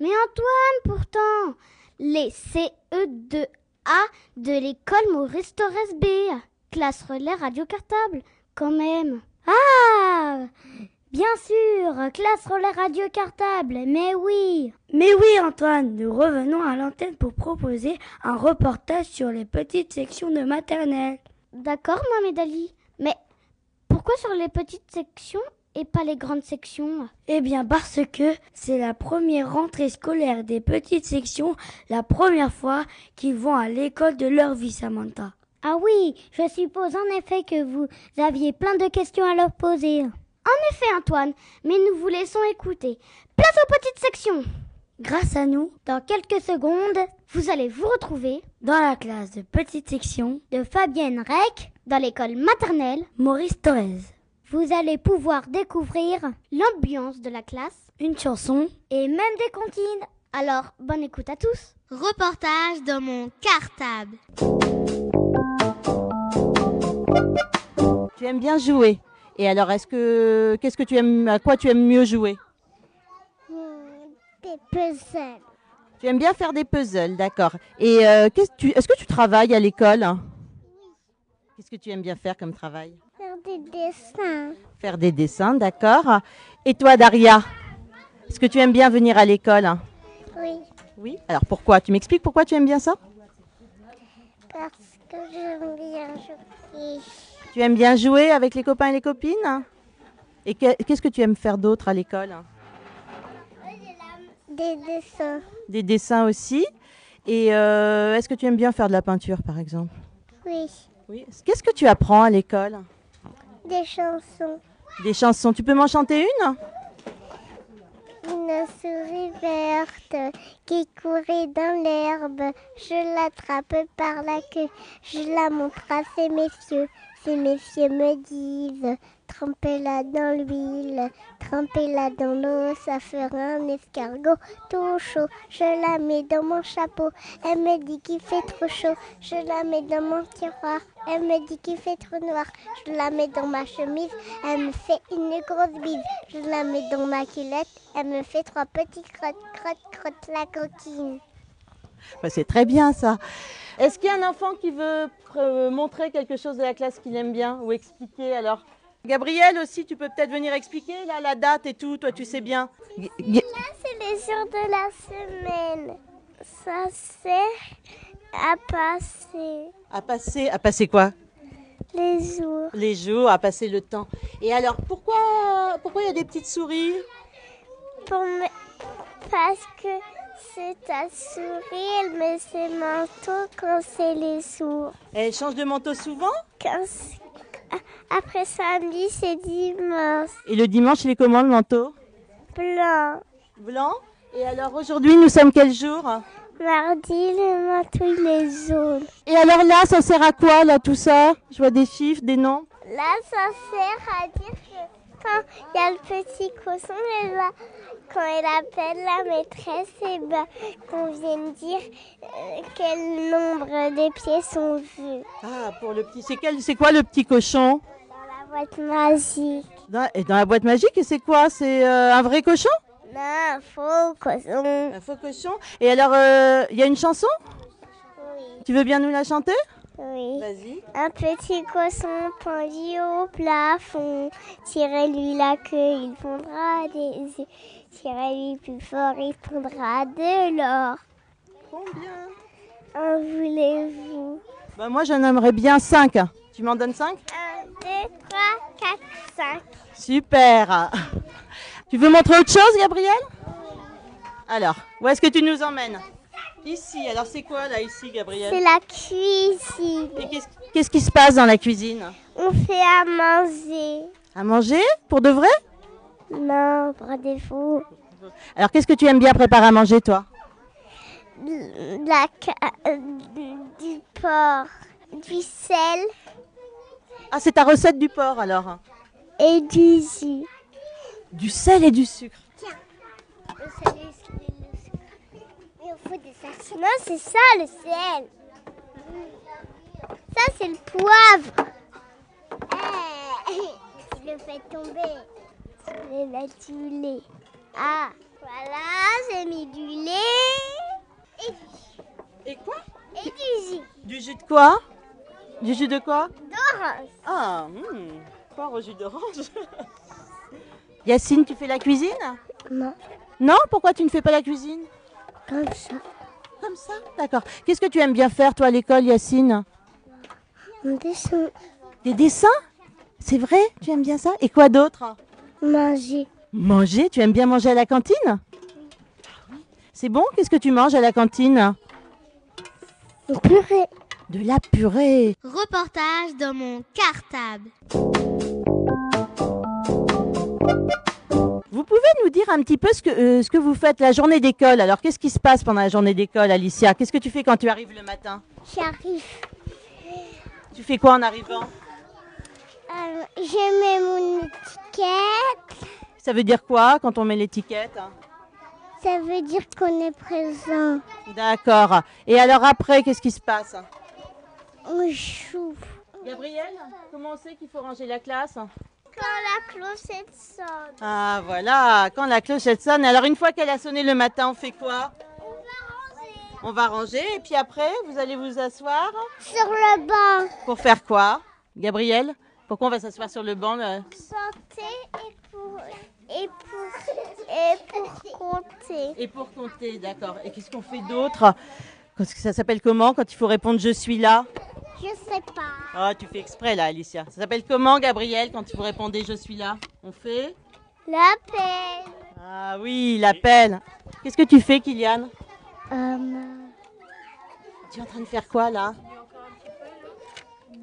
Mais Antoine, pourtant, les CE2A de l'école Maurice Torres B, classe relais radio cartable, quand même. Ah Bien sûr, classe relais radio cartable, mais oui. Mais oui, Antoine, nous revenons à l'antenne pour proposer un reportage sur les petites sections de maternelle. D'accord, Mohamed Ali. Mais pourquoi sur les petites sections et pas les grandes sections Eh bien parce que c'est la première rentrée scolaire des petites sections, la première fois qu'ils vont à l'école de leur vie, Samantha. Ah oui, je suppose en effet que vous aviez plein de questions à leur poser. En effet, Antoine, mais nous vous laissons écouter. Place aux petites sections. Grâce à nous, Dans quelques secondes, vous allez vous retrouver dans la classe de petite section, de Fabienne Rec dans l'école maternelle. Maurice Torres. Vous allez pouvoir découvrir l'ambiance de la classe Une chanson, et même des comptines. Alors, bonne écoute à tous. Reportage dans mon cartable. Tu aimes bien jouer. Et alors, est-ce que qu'est-ce que tu aimes à quoi tu aimes mieux jouer? Des puzzles. Tu aimes bien faire des puzzles, d'accord. Et euh, est-ce que tu travailles à l'école? Qu'est-ce que tu aimes bien faire comme travail? Des dessins. Faire des dessins, d'accord. Et toi, Daria Est-ce que tu aimes bien venir à l'école? Oui, Oui? Alors pourquoi? Tu m'expliques pourquoi tu aimes bien ça? Parce que j'aime bien jouer. Tu aimes bien jouer avec les copains et les copines? Et que- qu'est-ce que tu aimes faire d'autre à l'école? Des dessins. Des dessins aussi. Et euh, est-ce que tu aimes bien faire de la peinture, par exemple? Oui, Oui. Qu'est-ce que tu apprends à l'école? Des chansons. Des chansons. Tu peux m'en chanter une Une souris verte qui courait dans l'herbe. Je l'attrape par la queue. Je la montre à ces messieurs. Ces messieurs me disent Trempez-la dans l'huile, trempez-la dans l'eau, ça fera un escargot tout chaud. Je la mets dans mon chapeau, elle me dit qu'il fait trop chaud. Je la mets dans mon tiroir, elle me dit qu'il fait trop noir. Je la mets dans ma chemise, elle me fait une grosse bise. Je la mets dans ma culotte, elle me fait trois petits crottes, crottes, crottes la coquine. Bah, C'est très bien ça. Est-ce qu'il y a un enfant qui veut euh, montrer quelque chose de la classe qu'il aime bien ou expliquer alors? Gabriel aussi, tu peux peut-être venir expliquer là la date et tout, toi tu sais bien. G- C'est les jours de la semaine. Ça sert à passer À passer, à passer quoi? Les jours. Les jours, à passer le temps. Et alors pourquoi pourquoi il y a des petites souris? Pour me- Parce que c'est ta souris, elle met ses manteaux quand c'est les jours. Elle change de manteau souvent? Quand Après samedi, c'est dimanche. Et le dimanche, il est comment le manteau? Blanc. Blanc. Et alors aujourd'hui, nous sommes quel jour? Mardi, le manteau, il est jaune. Et alors là, ça sert à quoi là tout ça? Je vois des chiffres, des noms. Là, ça sert à dire que quand il y a le petit cochon, elle va, quand elle appelle la maîtresse, et ben, qu'on vienne dire euh, quel nombre de pieds sont vus Ah, pour le petit. C'est quel C'est quoi le petit cochon? Dans la boîte magique. dans, et dans la boîte magique, et c'est quoi? C'est euh, un vrai cochon? Non, faux cochon. Un faux cochon. Et alors, euh, il y a une chanson? Oui. Tu veux bien nous la chanter? Oui. Vas-y. Un petit cochon pendu au plafond. Tirez-lui la queue, il fondra des œufs. Tirez-lui plus fort, il fondra de l'or. Combien? En voulez-vous? Bah, Moi, j'en aimerais bien 5. Tu m'en donnes 5 1, 2, 3, 4, 5. Super. Tu veux montrer autre chose, Gabriel? Alors, où est-ce que tu nous emmènes? Ici. Alors, c'est quoi là, ici, Gabriel? C'est la cuisine. Et qu'est-ce qu'est-ce qui se passe dans la cuisine? On fait à manger. À manger? Pour de vrai? Non, par défaut. Alors, qu'est-ce que tu aimes bien préparer à manger, toi? La euh, du porc, du sel Ah, c'est ta recette du porc, alors? Et du jus. Du sel et du sucre. Le sel et le sucre. Mais on faut des sachets. Non, c'est ça le sel. Ça, c'est le poivre. Je le fais tomber. Je vais mettre du lait. Ah, voilà, j'ai mis du lait et, Et quoi? et du jus Du jus de quoi? Du jus de quoi? D'orange. Ah, hmm, au jus d'orange. Yacine, tu fais la cuisine? Non, Non? Pourquoi tu ne fais pas la cuisine? Comme ça. Comme ça? D'accord. Qu'est-ce que tu aimes bien faire, toi, à l'école, Yacine? On descend. Des dessins? C'est vrai? Tu aimes bien ça? Et quoi d'autre? Manger. Manger? Tu aimes bien manger à la cantine? C'est bon? Qu'est-ce que tu manges à la cantine? Une purée. De la purée. Reportage dans mon cartable. Vous pouvez nous dire un petit peu ce que, euh, ce que vous faites la journée d'école Alors, qu'est-ce qui se passe pendant la journée d'école, Alicia? Qu'est-ce que tu fais quand tu arrives le matin? J'arrive. Tu fais quoi en arrivant? Euh, je mets mon étiquette. Ça veut dire quoi quand on met l'étiquette? Ça veut dire qu'on est présent. D'accord. Et alors après, qu'est-ce qui se passe? On joue. Gabriel, comment on sait qu'il faut ranger la classe? Quand la clochette sonne, Ah voilà, quand la clochette sonne. Alors une fois qu'elle a sonné le matin, on fait quoi? On va ranger. Et puis après, vous allez vous asseoir? Sur le banc, pour faire quoi? Gabriel, pourquoi on va s'asseoir sur le banc là santé et pour, et pour, et pour compter. Et pour compter, d'accord. Et qu'est-ce qu'on fait d'autre? Ça s'appelle comment quand il faut répondre je suis là? Je sais pas. Ah, tu fais exprès là, Alicia. Ça s'appelle comment, Gabriel, quand il faut répondre je suis là? On fait? La peine. Ah oui, l'appel. Qu'est-ce que tu fais, Kylian? Euh, Tu es en train de faire quoi là?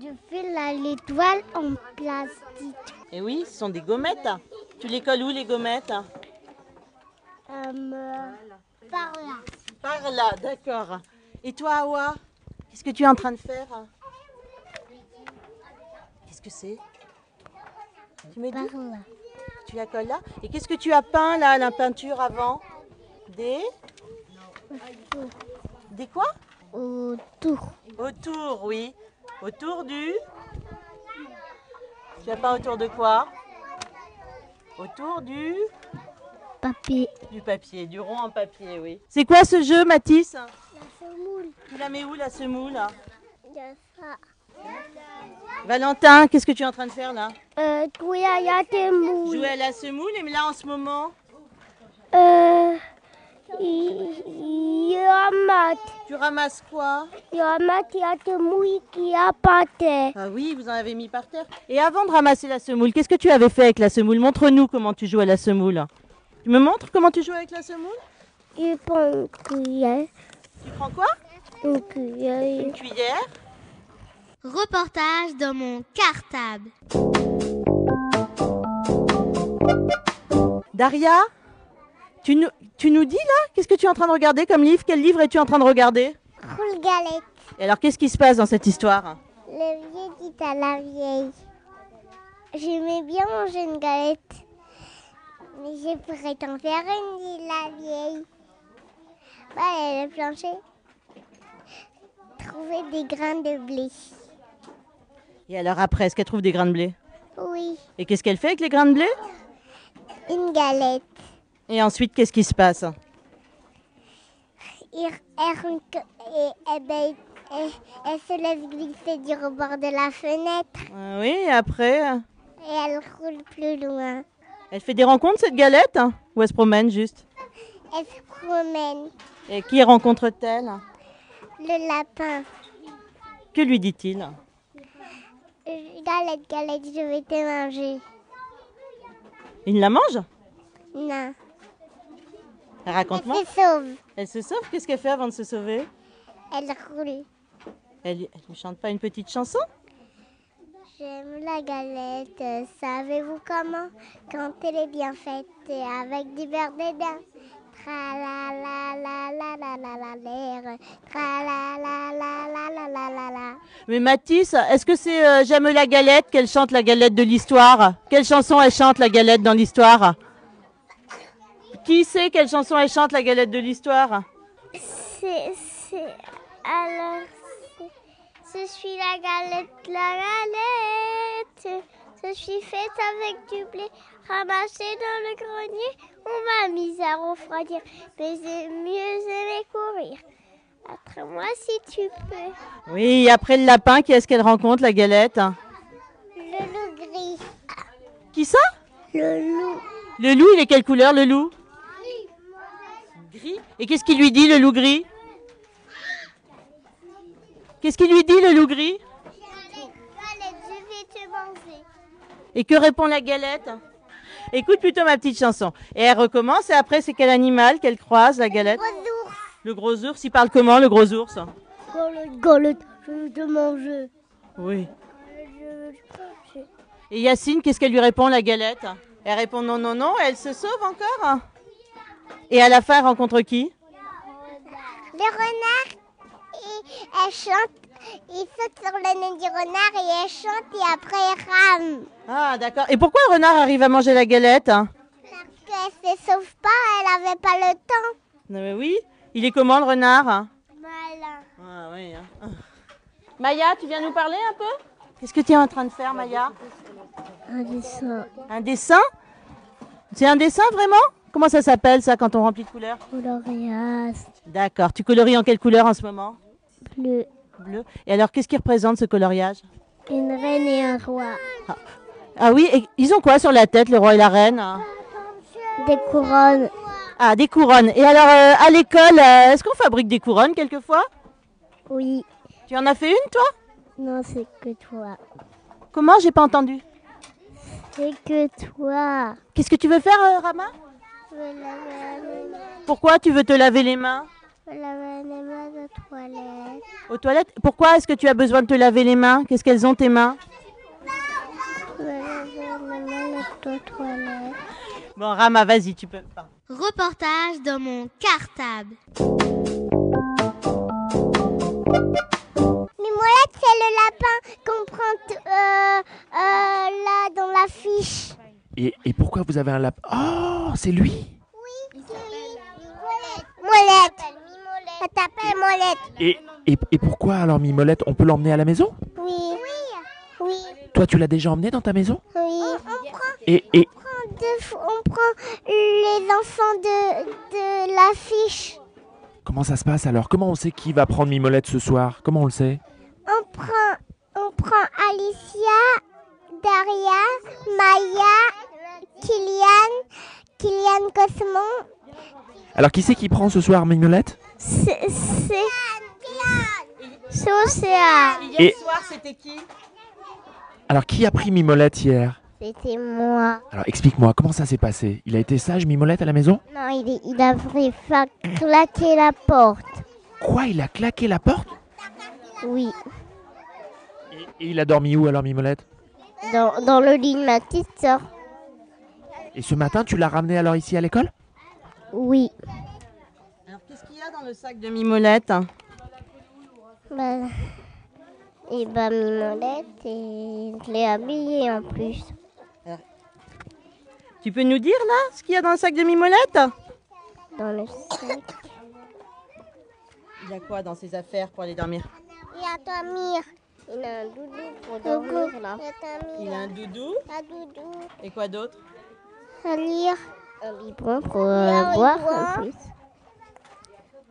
je fais la l'étoile en plastique. Eh oui, ce sont des gommettes. Tu les colles où les gommettes? Euh, par là. Par là, d'accord. Et toi, Awa Qu'est-ce que tu es en train de faire? Que c'est Tu me dis Par là. Tu la colles là Et qu'est-ce que tu as peint là, la peinture avant Des Des quoi Autour. Autour, oui. Autour du Tu as peint autour de quoi Autour du Papier. Du papier, du rond en papier, oui. C'est quoi ce jeu, Mathis La semoule. Tu la mets où la semoule ça. Valentin, qu'est-ce que tu es en train de faire là Euh, toi, il y a des moules. Jouer à la semoule et là en ce moment Euh, il il y a mat. Tu ramasses quoi Il y a mat, il y a des mouilles qui a terre. Ah oui, vous en avez mis par terre. Et avant de ramasser la semoule, qu'est-ce que tu avais fait avec la semoule Montre-nous comment tu joues à la semoule. Tu me montres comment tu joues avec la semoule Il prend une cuillère. Tu prends quoi Une cuillère. Une cuillère Reportage dans mon cartable. Daria tu nous, tu nous dis là Qu'est-ce que tu es en train de regarder comme livre? Quel livre es-tu en train de regarder? Roule galette. Et alors qu'est-ce qui se passe dans cette histoire? Le vieil dit à la vieille. J'aimais bien manger une galette. Mais je pourrais t'en faire une, dit la vieille. Bah, elle a planché. Trouver des grains de blé. Et alors après, est-ce qu'elle trouve des grains de blé? Oui, Et qu'est-ce qu'elle fait avec les grains de blé? Une galette. Et ensuite, qu'est-ce qui se passe? Eh ben, Et elle se laisse glisser du rebord de la fenêtre. Ah oui, et après, et elle roule plus loin. elle fait des rencontres cette galette? Ou elle se promène juste? Elle se promène. Et qui rencontre-t-elle? Le lapin. Que lui dit-il? Galette, galette, je vais te manger. Il la mange? Non. Elle Raconte-moi. se sauve. Elle se sauve? Qu'est-ce qu'elle fait avant de se sauver? Elle roule. Elle, elle lui chante pas une petite chanson? J'aime la galette, savez-vous comment? Quand elle est bien faite et avec du beurre dedans. Mais Mathis, est-ce que c'est J'aime la galette qu'elle chante la galette de l'histoire Quelle chanson elle chante la galette dans l'histoire Qui sait quelle chanson elle chante la galette de l'histoire C'est, c'est, alors, je suis la galette, la galette. Je suis faite avec du blé ramassé dans le grenier. On m'a mise à refroidir, mais c'est mieux aimer courir. Après moi, si tu peux. Oui, après le lapin, qui est-ce qu'elle rencontre, la galette Le loup gris. Qui ça? Le loup. Le loup, il est quelle couleur, le loup? Gris. Et qu'est-ce qu'il lui dit, le loup gris? Qu'est-ce qu'il lui dit, le loup gris Galette, je vais te manger. Et que répond la galette? Écoute plutôt ma petite chanson. Et elle recommence, et après, c'est quel animal qu'elle croise, la galette? Gros ours. Le gros ours, il parle comment, le gros ours? Je vais te manger. Oui. Veux. Et Yacine, qu'est-ce qu'elle lui répond, la galette? Elle répond non, non, non, et elle se sauve encore? Et à la fin, elle rencontre qui? Le renard, et elle chante, il saute sur le nez du renard et elle chante et après elle rame. Ah, d'accord. Et pourquoi un renard arrive à manger la galette Parce qu'elle se sauve pas, elle avait pas le temps. Non, mais oui. Il est comment, le renard Malin. Ah oui. hein. Maya, tu viens nous parler un peu? Qu'est-ce que tu es en train de faire, Maya? Un dessin Un dessin? C'est un dessin vraiment? Comment ça s'appelle ça quand on remplit de couleurs? Coloriage D'accord. Tu colories en quelle couleur en ce moment? Bleu. Bleu. Et alors, qu'est-ce qui représente ce coloriage Une reine et un roi. Ah oui, et ils ont quoi sur la tête, le roi et la reine? Des couronnes. Ah, des couronnes. Et alors, euh, à l'école, euh, est-ce qu'on fabrique des couronnes quelquefois? Oui. Tu en as fait une, toi? Non, c'est que toi. Comment? J'ai pas entendu. C'est que toi. Qu'est-ce que tu veux faire, euh, Rama? Je veux laver les mains. Pourquoi tu veux te laver les mains? Laver les mains. Aux toilettes Pourquoi est-ce que tu as besoin de te laver les mains? Qu'est-ce qu'elles ont tes mains? Je veux laver les mains de toilette. Bon, Rama, vas-y, tu peux. Pardon. Reportage dans mon cartable. Mimolette, c'est le lapin qu'on prend euh, euh, là dans l'affiche. Et, et pourquoi vous avez un lapin? Oh, c'est lui Molette. Ça t'appelle Molette. et, et, et pourquoi alors Mimolette On peut l'emmener à la maison? Oui. Oui. Toi, tu l'as déjà emmené dans ta maison? Oui. On prend, et, et, deux fois- on prend les enfants de, de l'affiche. comment ça se passe alors? Comment on sait qui va prendre Mimolette ce soir? Comment on le sait? On prend, on prend Alicia, Daria, Maya, Kylian, Kylian Cosmo. Alors, qui c'est qui prend ce soir Mimolette C'est. C'est. C'est Océane. Hier Et- soir, c'était qui Alors, qui a pris Mimolette hier C'était moi. Alors, explique-moi, comment ça s'est passé? Il a été sage Mimolette à la maison? Non, il, est- il a fait claquer la porte. Quoi Il a claqué la porte? Oui. et, et il a dormi où alors Mimolette? Dans, dans le lit de ma petite soeur. Et ce matin, tu l'as ramené alors ici à l'école? Oui. Y a dans le sac de Mimolette? Bah, et bah, Mimolette, et je l'ai habillée en plus. Tu peux nous dire, là, ce qu'il y a dans le sac de Mimolette? Dans le sac. Il y a quoi dans ses affaires pour aller dormir? Il y a. Il a un doudou pour dormir là. Il a un doudou? un doudou. Et quoi d'autre? À lire. Un biberon pour euh, boire en plus.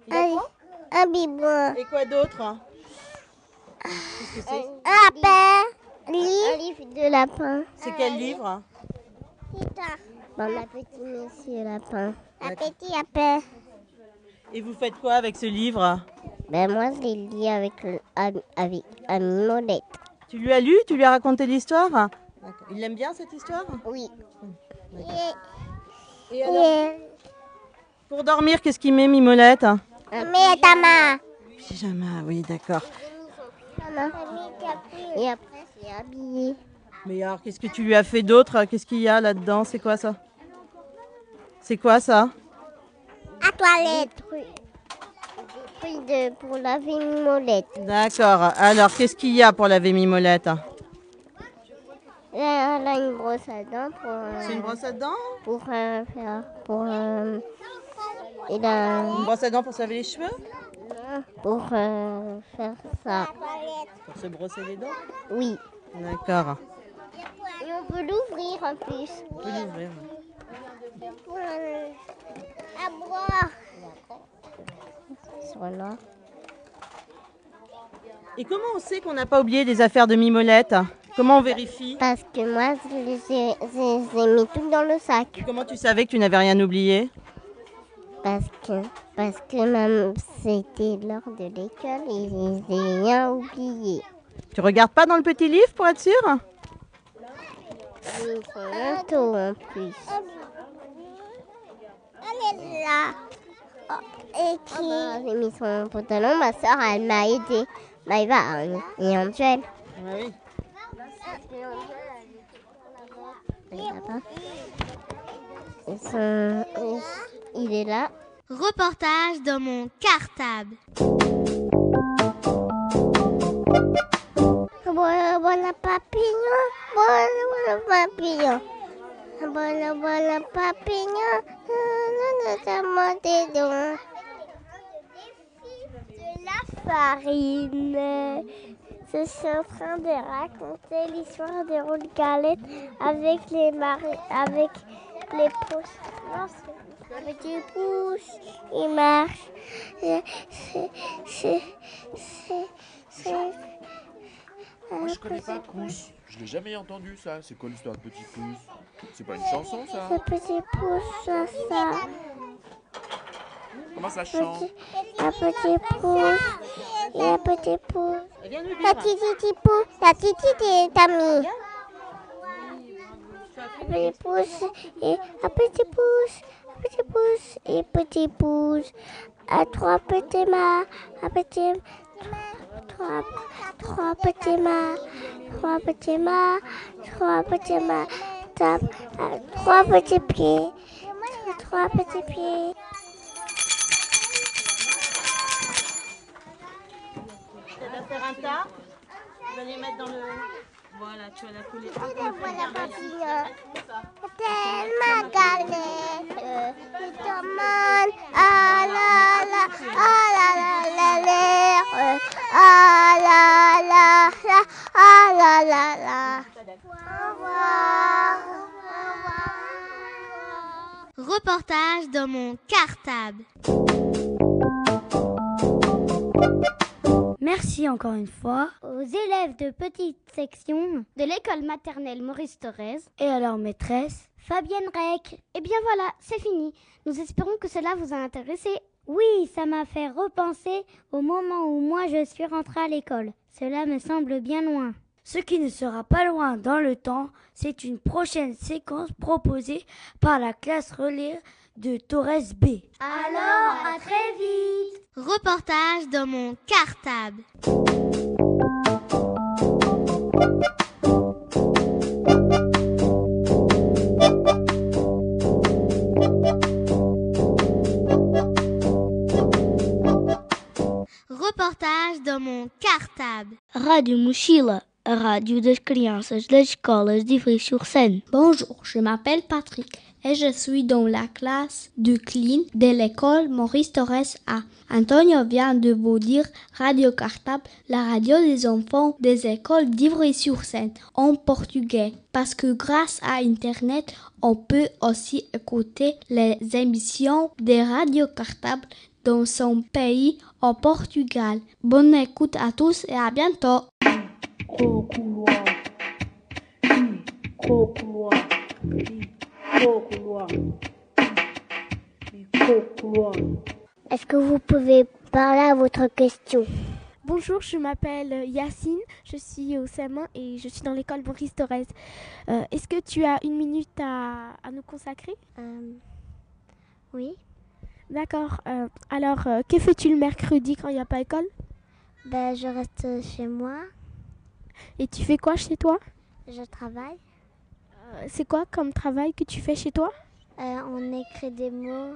Il a Un, quoi un biberon. Et quoi d'autre Qu'est-ce que c'est Lapin. Un livre de lapin. C'est quel livre Bon, ma petite monsieur lapin. Un petit lapin. Et vous faites quoi avec ce livre Ben moi, je l'ai lu avec, le- avec, avec Ami Molette. Tu lui as lu Tu lui as raconté l'histoire. Il aime bien cette histoire Oui. Et alors, pour dormir, qu'est-ce qu'il met Mimolette Mais ta main. Pyjama, oui, d'accord. Et après, c'est habillé. Mais alors, qu'est-ce que tu lui as fait d'autre Qu'est-ce qu'il y a là-dedans? C'est quoi ça? C'est quoi ça? À toilette. Des trucs de, pour laver une molette. D'accord. Alors, qu'est-ce qu'il y a pour laver Mimolette Là, elle a une brosse à dents pour, euh, C'est une brosse à dents? pour euh, faire. Pour, euh, il a, Une brosse à dents pour se laver les cheveux pour euh, faire ça. Pour se brosser les dents Oui. D'accord. Et on peut l'ouvrir en plus. On peut l'ouvrir. Pour euh, à boire. Voilà. Et comment on sait qu'on n'a pas oublié les affaires de Mimolette Comment on vérifie Parce que moi, je les ai, je les ai mis tout dans le sac. Comment tu savais que tu n'avais rien oublié Parce que, parce que même c'était l'heure de l'école et je les ai rien oublié. Tu regardes pas dans le petit livre pour être sûr? Ils sont manteaux en plus. Elle est là. Et qui? J'ai mis son pantalon, ma soeur, elle m'a aidé. Maïva et Angel. Oui. Ils sont- Il est là. Reportage dans mon cartable. Voilà, voilà, papillon. Voilà, voilà, papillon. Voilà, voilà, papillon. Notamment des dons. De la farine. Je suis en train de raconter l'histoire des roues de galettes avec les maris, avec les pousses. Non, c'est un petit pouce. Il marche. C'est, c'est, c'est, c'est, c'est- Moi, je connais pas Pouce. Je l'ai jamais entendu, ça. C'est quoi l'histoire de Petit Pouce C'est pas une chanson, ça? Ce petit pouce, ça, ça. Comment ça chante? Petit, un petit pouce. Et un petit pouce. Nous La titi pouce. La titi des tamis. Un petit pouce et un petit pouce. Petit pouce et petit pouce. À trois petits mains. Un petit. Trois, trois petits mains. Trois petits mains. Trois petits mains. Tape. à Trois petits pieds. Trois petits pieds. Tu vas faire un tas. Tu vas les mettre dans le. Voilà, tu vas la coller. Voilà, papillon. Tellement galette, il demande ah la la, ah la la la la, ah la la la, ah la la la. Au revoir. Au revoir. Reportage dans mon cartable. Merci encore une fois. aux élèves de petite section de l'école maternelle Maurice Thorez, Et à leur maîtresse. Fabienne Rec. Et bien voilà, c'est fini. Nous espérons que cela vous a intéressé. Oui, ça m'a fait repenser au moment où moi je suis rentrée à l'école. Cela me semble bien loin. Ce qui ne sera pas loin dans le temps, c'est une prochaine séquence proposée par la classe relais de Torres B. Alors, à très vite Reportage dans mon cartable. Reportage dans mon cartable. Rádio Mochila, a rádio das crianças das escolas de Ivry-sur-Seine. Bonjour, je m'appelle Patrick et je suis dans la classe de clean de l'école Maurice Torres A. Antonio vient de vous dire Radio Cartable, la radio des enfants des écoles d'Ivry-sur-Seine en portugais. Parce que grâce à Internet, on peut aussi écouter les émissions des radios cartables dans son pays au Portugal. Bonne écoute à tous et à bientôt. Couloir. Couloir. Est-ce que vous pouvez parler à votre question? Bonjour, je m'appelle Yacine, je suis au CM1 et je suis dans l'école Maurice Thorez. Euh, Est-ce que tu as une minute à, à nous consacrer? Euh, Oui. D'accord. euh, alors, euh, que fais-tu le mercredi quand il n'y a pas école? Ben, je reste chez moi, Et tu fais quoi chez toi? Je travaille. C'est quoi comme travail que tu fais chez toi? Euh, on écrit des mots.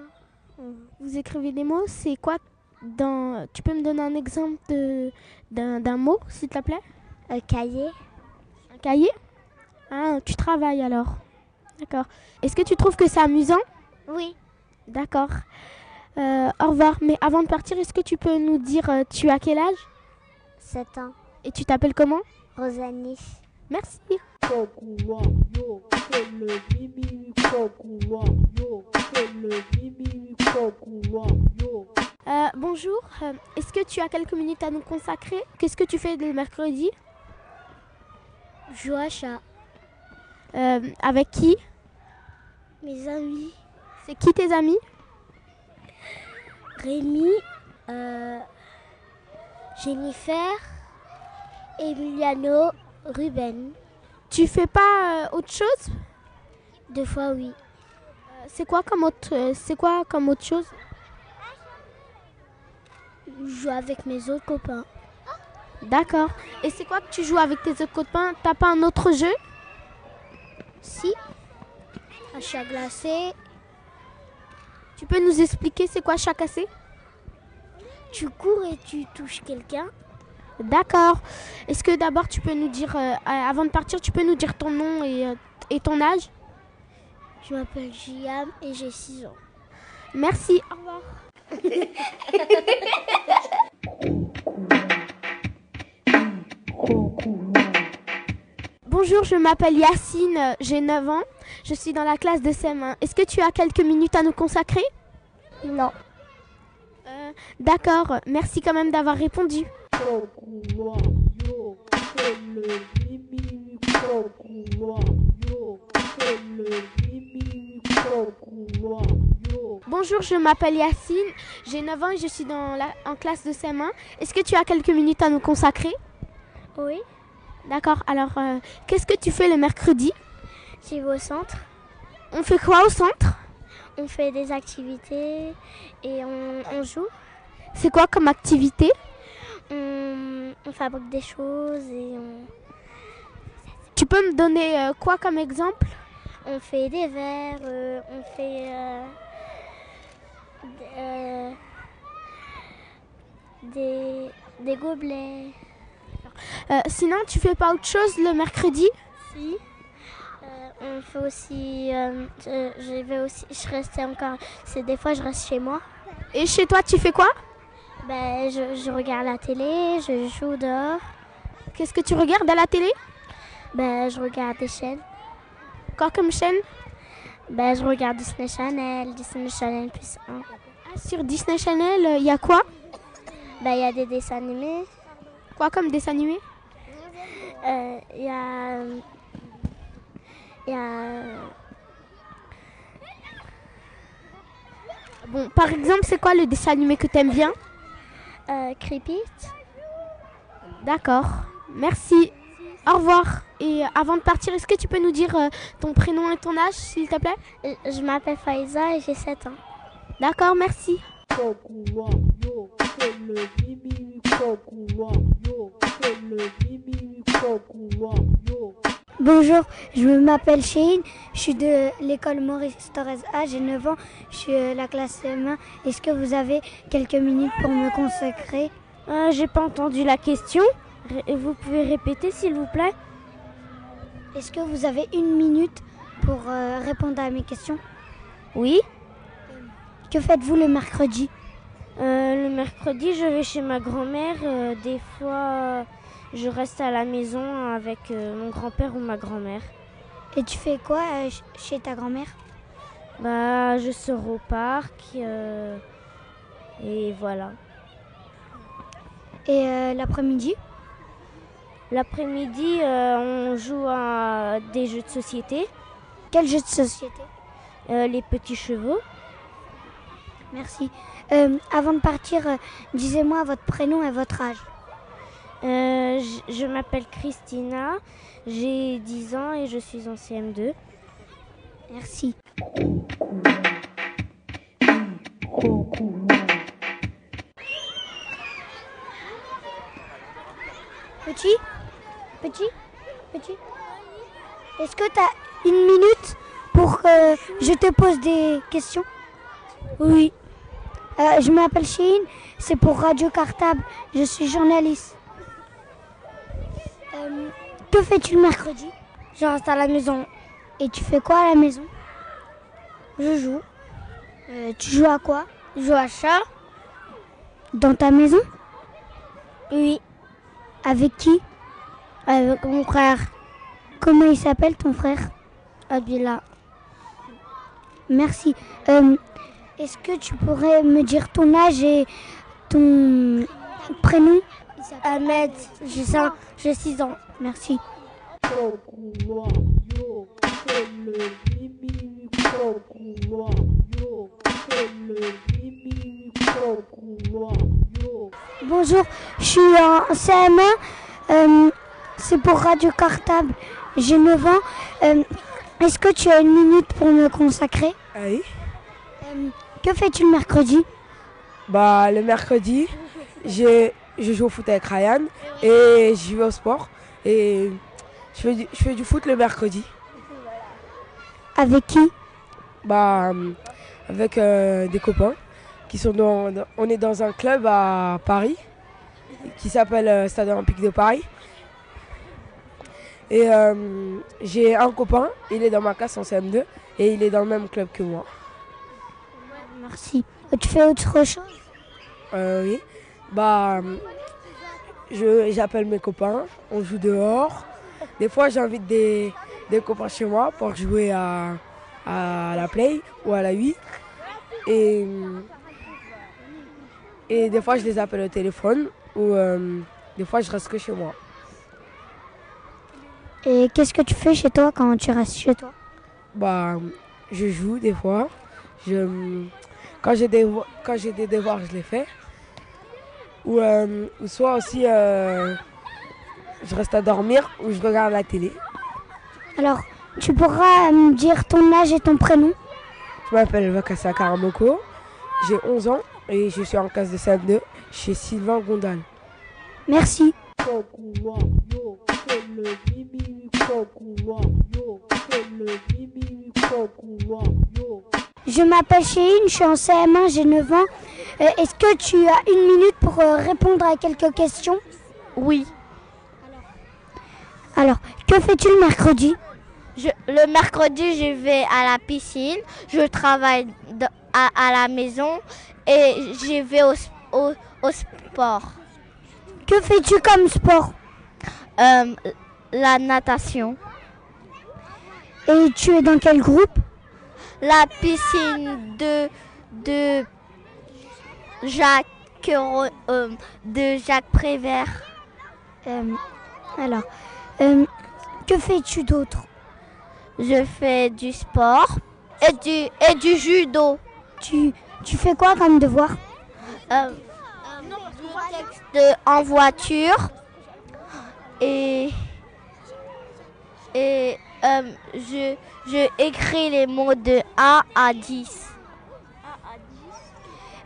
Vous écrivez des mots, c'est quoi dans... Tu peux me donner un exemple de- d'un d'un mot, s'il te plaît? Un cahier. Un cahier? Ah, tu travailles alors. D'accord. Est-ce que tu trouves que c'est amusant? Oui. D'accord. Euh, au revoir. Mais avant de partir, est-ce que tu peux nous dire euh, tu as quel âge? 7 ans. Et tu t'appelles comment? Rosanie. Merci. Euh, bonjour. Euh, est-ce que tu as quelques minutes à nous consacrer? Qu'est-ce que tu fais le mercredi? Je joue à chat. Euh, Avec qui? Mes amis. C'est qui tes amis? Rémi. euh, Jennifer. Emiliano. Ruben. Tu fais pas euh, autre chose? Deux fois oui. Euh, C'est quoi comme autre euh, C'est quoi comme autre chose? Je joue avec mes autres copains. D'accord. Et c'est quoi que tu joues avec tes autres copains? T'as pas un autre jeu? Si. À chat glacé. Tu peux nous expliquer c'est quoi chacassé Tu cours et tu touches quelqu'un. D'accord. Est-ce que d'abord tu peux nous dire, euh, euh, avant de partir, tu peux nous dire ton nom et, euh, et ton âge? Je m'appelle Giam et j'ai 6 ans. Merci. Au revoir. Bonjour, je m'appelle Yacine, j'ai 9 ans. Je suis dans la classe de CM1. Est-ce que tu as quelques minutes à nous consacrer? Non. Euh, D'accord. Merci quand même d'avoir répondu. Micro couloir. Yo, c'est le mimi micro couloir. Yo, c'est le mimi micro couloir. Yo. Bonjour, je m'appelle Yacine, j'ai 9 ans et je suis dans la, en classe de CM1. Est-ce que tu as quelques minutes à nous consacrer? Oui. D'accord. Alors, euh, qu'est-ce que tu fais le mercredi? J'y vais au centre. On fait quoi au centre? On fait des activités et on, on joue. C'est quoi comme activité? On, on fabrique des choses et on, Tu peux me donner euh, quoi comme exemple? on fait des verres, euh, on fait euh, euh, des, des gobelets. Euh, Sinon, tu fais pas autre chose le mercredi? Si. Euh, on fait aussi, euh, je, je vais aussi, je reste encore, c'est des fois je reste chez moi. Et chez toi, tu fais quoi? Ben, je, je regarde la télé, je joue dehors. Qu'est-ce que tu regardes à la télé? Ben, je regarde des chaînes. Quoi comme chaîne? Ben, je regarde Disney Channel, Disney Channel plus 1. Ah, Sur Disney Channel, il y a quoi? Ben, il y a des dessins animés. Quoi comme dessin animé Euh, Il y a. Il y a. Bon, par exemple, c'est quoi le dessin animé que t'aimes bien? Euh, Creepy. D'accord. Merci. Au revoir. Et avant de partir, est-ce que tu peux nous dire euh, ton prénom et ton âge, s'il te plaît? Euh, Je m'appelle Faiza et j'ai 7 ans. D'accord, merci. Micro couloir. Yo, c'est le mimi micro couloir. Yo, c'est le mimi micro couloir. Yo. Bonjour, je m'appelle Cheyne, je suis de l'école Maurice Torres A, j'ai 9 ans, je suis euh, la classe M1. Est-ce que vous avez quelques minutes pour me consacrer? Euh, J'ai pas entendu la question. Vous pouvez répéter s'il vous plaît? Est-ce que vous avez une minute pour euh, répondre à mes questions? Oui. Que faites-vous le mercredi? Euh, le mercredi, je vais chez ma grand-mère. Euh, des fois, euh, je reste à la maison avec mon grand-père ou ma grand-mère. Et tu fais quoi ch- chez ta grand-mère? Bah, je sors au parc. et voilà. Et l'après-midi? L'après-midi, euh, on joue à des jeux de société. Quel jeu de société? Euh, Les petits chevaux. Merci. Euh, avant de partir, euh, disez-moi votre prénom et votre âge. Euh, je je m'appelle Christina, j'ai 10 ans et je suis en CM2. Merci. Petit Petit Petit Est-ce que tu as une minute pour que je te pose des questions? Oui. Euh, je m'appelle Chine, c'est pour Radio Cartable, je suis journaliste. Euh, que fais-tu le mercredi? Je reste à la maison. Et tu fais quoi à la maison? Je joue. Euh, tu joues à quoi? Je joue à chat. Dans ta maison? Oui. Avec qui? Avec mon frère. Comment il s'appelle ton frère? Abdullah. Merci. Est-ce que tu pourrais me dire ton âge et ton prénom? Ahmed, j'ai 6 ans. Merci. Bonjour, je suis en CM1. euh, c'est pour Radio Cartable. J'ai 9 ans. Euh, Est-ce que tu as une minute pour me consacrer? Oui? Euh, Que fais-tu le mercredi Bah, le mercredi, je joue au foot avec Ryan et je vais au sport. Et je fais, du, je fais du foot le mercredi. Avec qui Bah, avec euh, des copains qui sont dans, dans- On est dans un club à Paris qui s'appelle euh, Stade Olympique de Paris. Et euh, j'ai un copain, il est dans ma classe en CM2 et il est dans le même club que moi. Merci. Tu fais autre chose? Euh, oui. Bah, je, j'appelle mes copains, on joue dehors. Des fois, j'invite des, des copains chez moi pour jouer à, à la Play ou à la Wii. Et, et des fois, je les appelle au téléphone ou euh, des fois, je reste que chez moi. Et qu'est-ce que tu fais chez toi quand tu restes chez toi? Bah, je joue des fois. Je, quand j'ai des, quand j'ai des devoirs, je les fais. Ou, euh, ou soit aussi, euh, je reste à dormir ou je regarde la télé. Alors, tu pourras me dire ton âge et ton prénom Je m'appelle Vakassa Karamoko, j'ai 11 ans et je suis en classe de CM2 chez Sylvain Gondal. Merci. Je m'appelle Chéine, je suis en CM1, j'ai 9 ans. Euh, Est-ce que tu as une minute pour euh, répondre à quelques questions? Oui. Alors, que fais-tu le mercredi? Je- le mercredi, je vais à la piscine, je travaille de- à, à la maison et je vais au, s- au- au sport. Que fais-tu comme sport? Euh, la natation. Et tu es dans quel groupe? La piscine de, de Jacques, Ro- euh, de Jacques Prévert. Euh, alors, euh, que fais-tu d'autre? Je fais du sport et du, et du judo. Tu, fais quoi comme devoir? Euh, de, en voiture et euh, je, je écris les mots de 1 à 10.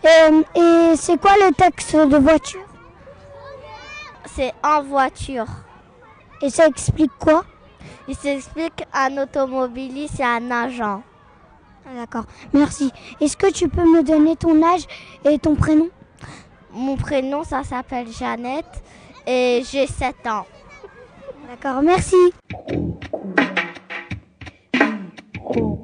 Euh, Et c'est quoi le texte de voiture? C'est en voiture. Et ça explique quoi? Il s'explique un automobiliste et un agent. Ah, D'accord, merci. Est-ce que tu peux me donner ton âge et ton prénom? Mon prénom, ça s'appelle Jeannette et j'ai 7 ans. D'accord, merci. Euh,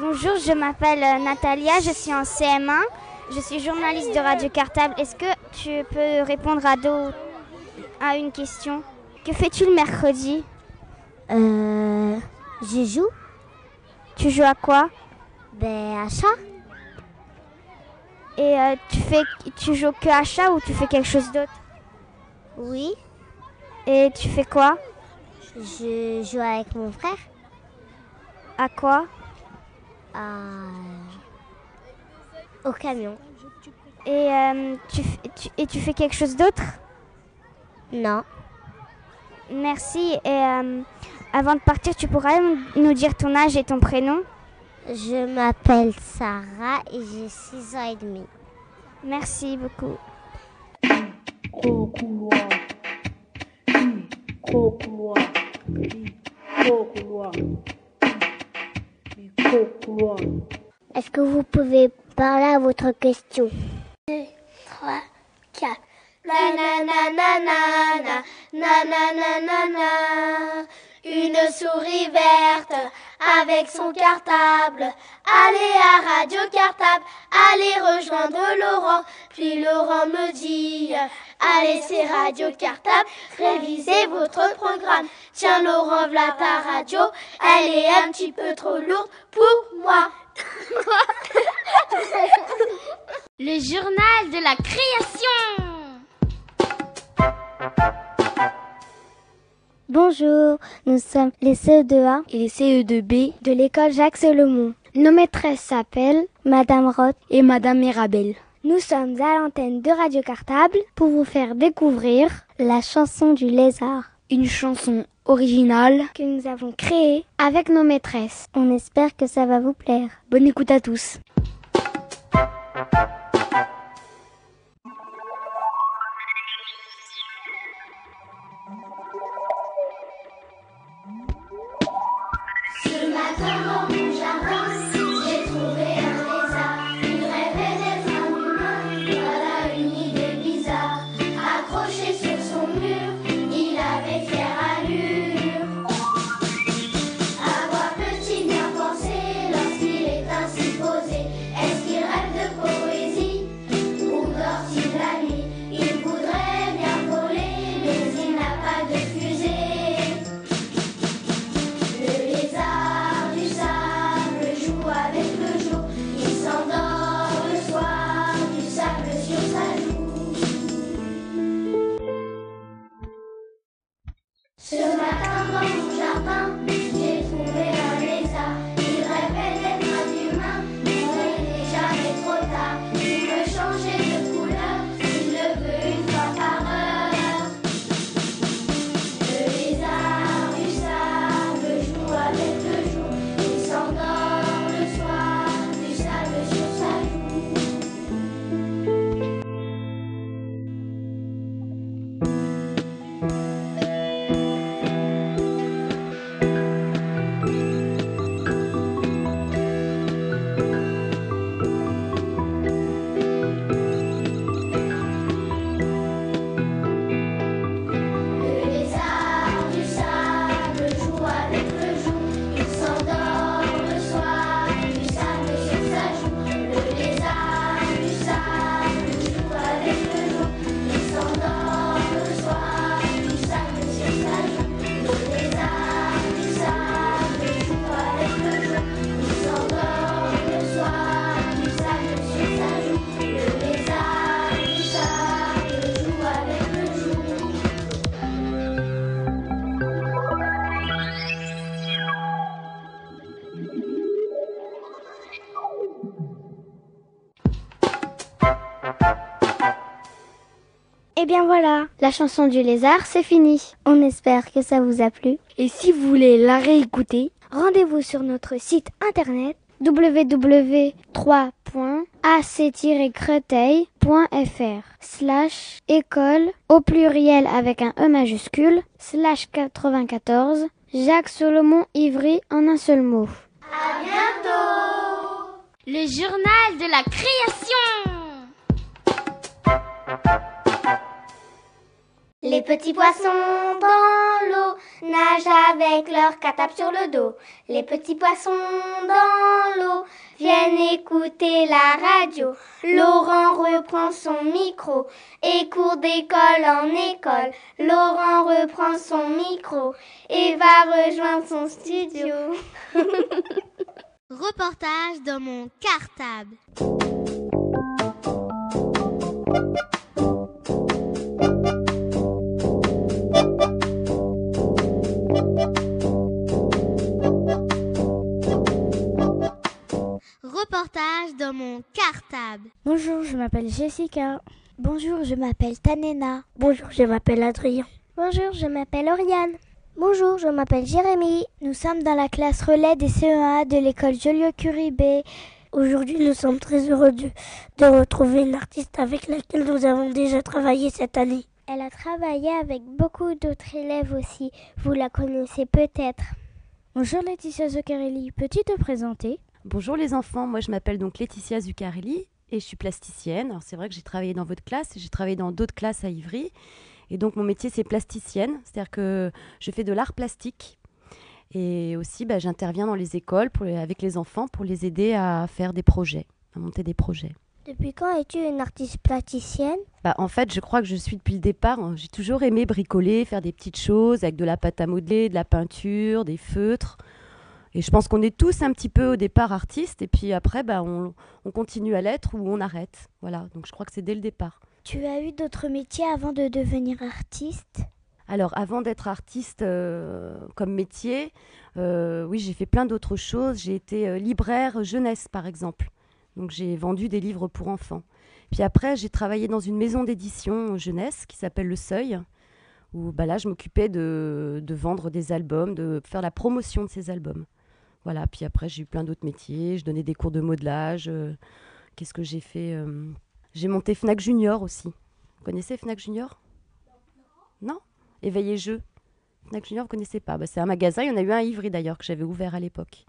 bonjour, je m'appelle euh, Natalia, je suis en CM1, je suis journaliste de Radio Cartable. Est-ce que tu peux répondre à, deux, à une question? Que fais-tu le mercredi? Euh. Je joue Tu joues à quoi? Ben, à chat. Et euh, tu, fais, tu joues que à chat ou tu fais quelque chose d'autre? Oui. Et tu fais quoi? Je joue avec mon frère. À quoi Au camion. Et, euh, tu, tu, et tu fais quelque chose d'autre? Non. Merci. Et euh, avant de partir, tu pourrais nous dire ton âge et ton prénom? Je m'appelle Sarah et j'ai 6 ans et demi. Merci beaucoup. Est-ce que vous pouvez parler à votre question? 2, 3, 4. Nananana, nananana, une souris verte avec son cartable. Allez à Radio Cartable, allez rejoindre Laurent. Puis Laurent me dit, allez c'est Radio Cartable, révisez votre programme. Tiens Laurent, voilà ta radio, elle est un petit peu trop lourde pour moi. Le journal de la création. Bonjour, nous sommes les CE2A et les CE2B de l'école Jacques Solomon. Nos maîtresses s'appellent Madame Roth et Madame Mirabel. Nous sommes à l'antenne de Radio Cartable pour vous faire découvrir la chanson du lézard. Une chanson originale que nous avons créée avec nos maîtresses. On espère que ça va vous plaire. Bonne écoute à tous. Bien voilà, la chanson du lézard, c'est fini. On espère que ça vous a plu. Et si vous voulez la réécouter, rendez-vous sur notre site internet www.ac-creteil.fr slash école au pluriel avec un E majuscule slash 94 Jacques Solomon Ivry en un seul mot. À bientôt Le journal de la création. Les petits poissons dans l'eau nagent avec leur catap sur le dos. Les petits poissons dans l'eau viennent écouter la radio. Laurent reprend son micro et court d'école en école. Laurent reprend son micro et va rejoindre son studio. Reportage dans mon cartable. Mon cartable. Bonjour, je m'appelle Jessica. Bonjour, je m'appelle Tanena. Bonjour, je m'appelle Adrien. Bonjour, je m'appelle Oriane. Bonjour, je m'appelle Jérémy. Nous sommes dans la classe relais des CEA de l'école Joliot-Curie B. Aujourd'hui, nous sommes très heureux de, de retrouver une artiste avec laquelle nous avons déjà travaillé cette année. Elle a travaillé avec beaucoup d'autres élèves aussi. Vous la connaissez peut-être. Bonjour Laetitia Zuccarelli, peux-tu te présenter? Bonjour les enfants, moi je m'appelle donc Laetitia Zuccarelli et je suis plasticienne. Alors c'est vrai que j'ai travaillé dans votre classe et j'ai travaillé dans d'autres classes à Ivry. Et donc mon métier c'est plasticienne, c'est-à-dire que je fais de l'art plastique. Et aussi bah, j'interviens dans les écoles pour, avec les enfants pour les aider à faire des projets, à monter des projets. Depuis quand es-tu une artiste plasticienne? Bah, En fait, je crois que je suis depuis le départ. Hein. J'ai toujours aimé bricoler, faire des petites choses avec de la pâte à modeler, de la peinture, des feutres. Et je pense qu'on est tous un petit peu au départ artistes, et puis après, bah, on, on continue à l'être ou on arrête. Voilà, donc je crois que c'est dès le départ. Tu as eu d'autres métiers avant de devenir artiste? Alors, avant d'être artiste euh, comme métier, euh, oui, j'ai fait plein d'autres choses. J'ai été euh, libraire jeunesse, par exemple. Donc, j'ai vendu des livres pour enfants. Puis après, j'ai travaillé dans une maison d'édition jeunesse qui s'appelle Le Seuil, où bah, là, je m'occupais de, de, vendre des albums, de faire la promotion de ces albums. Voilà, puis après, j'ai eu plein d'autres métiers. Je donnais des cours de modelage. Qu'est-ce que j'ai fait J'ai monté Fnac Junior aussi. Vous connaissez Fnac Junior? Non? Éveillé Jeux. Fnac Junior, vous connaissez pas. Bah, c'est un magasin, il y en a eu un à Ivry d'ailleurs que j'avais ouvert à l'époque.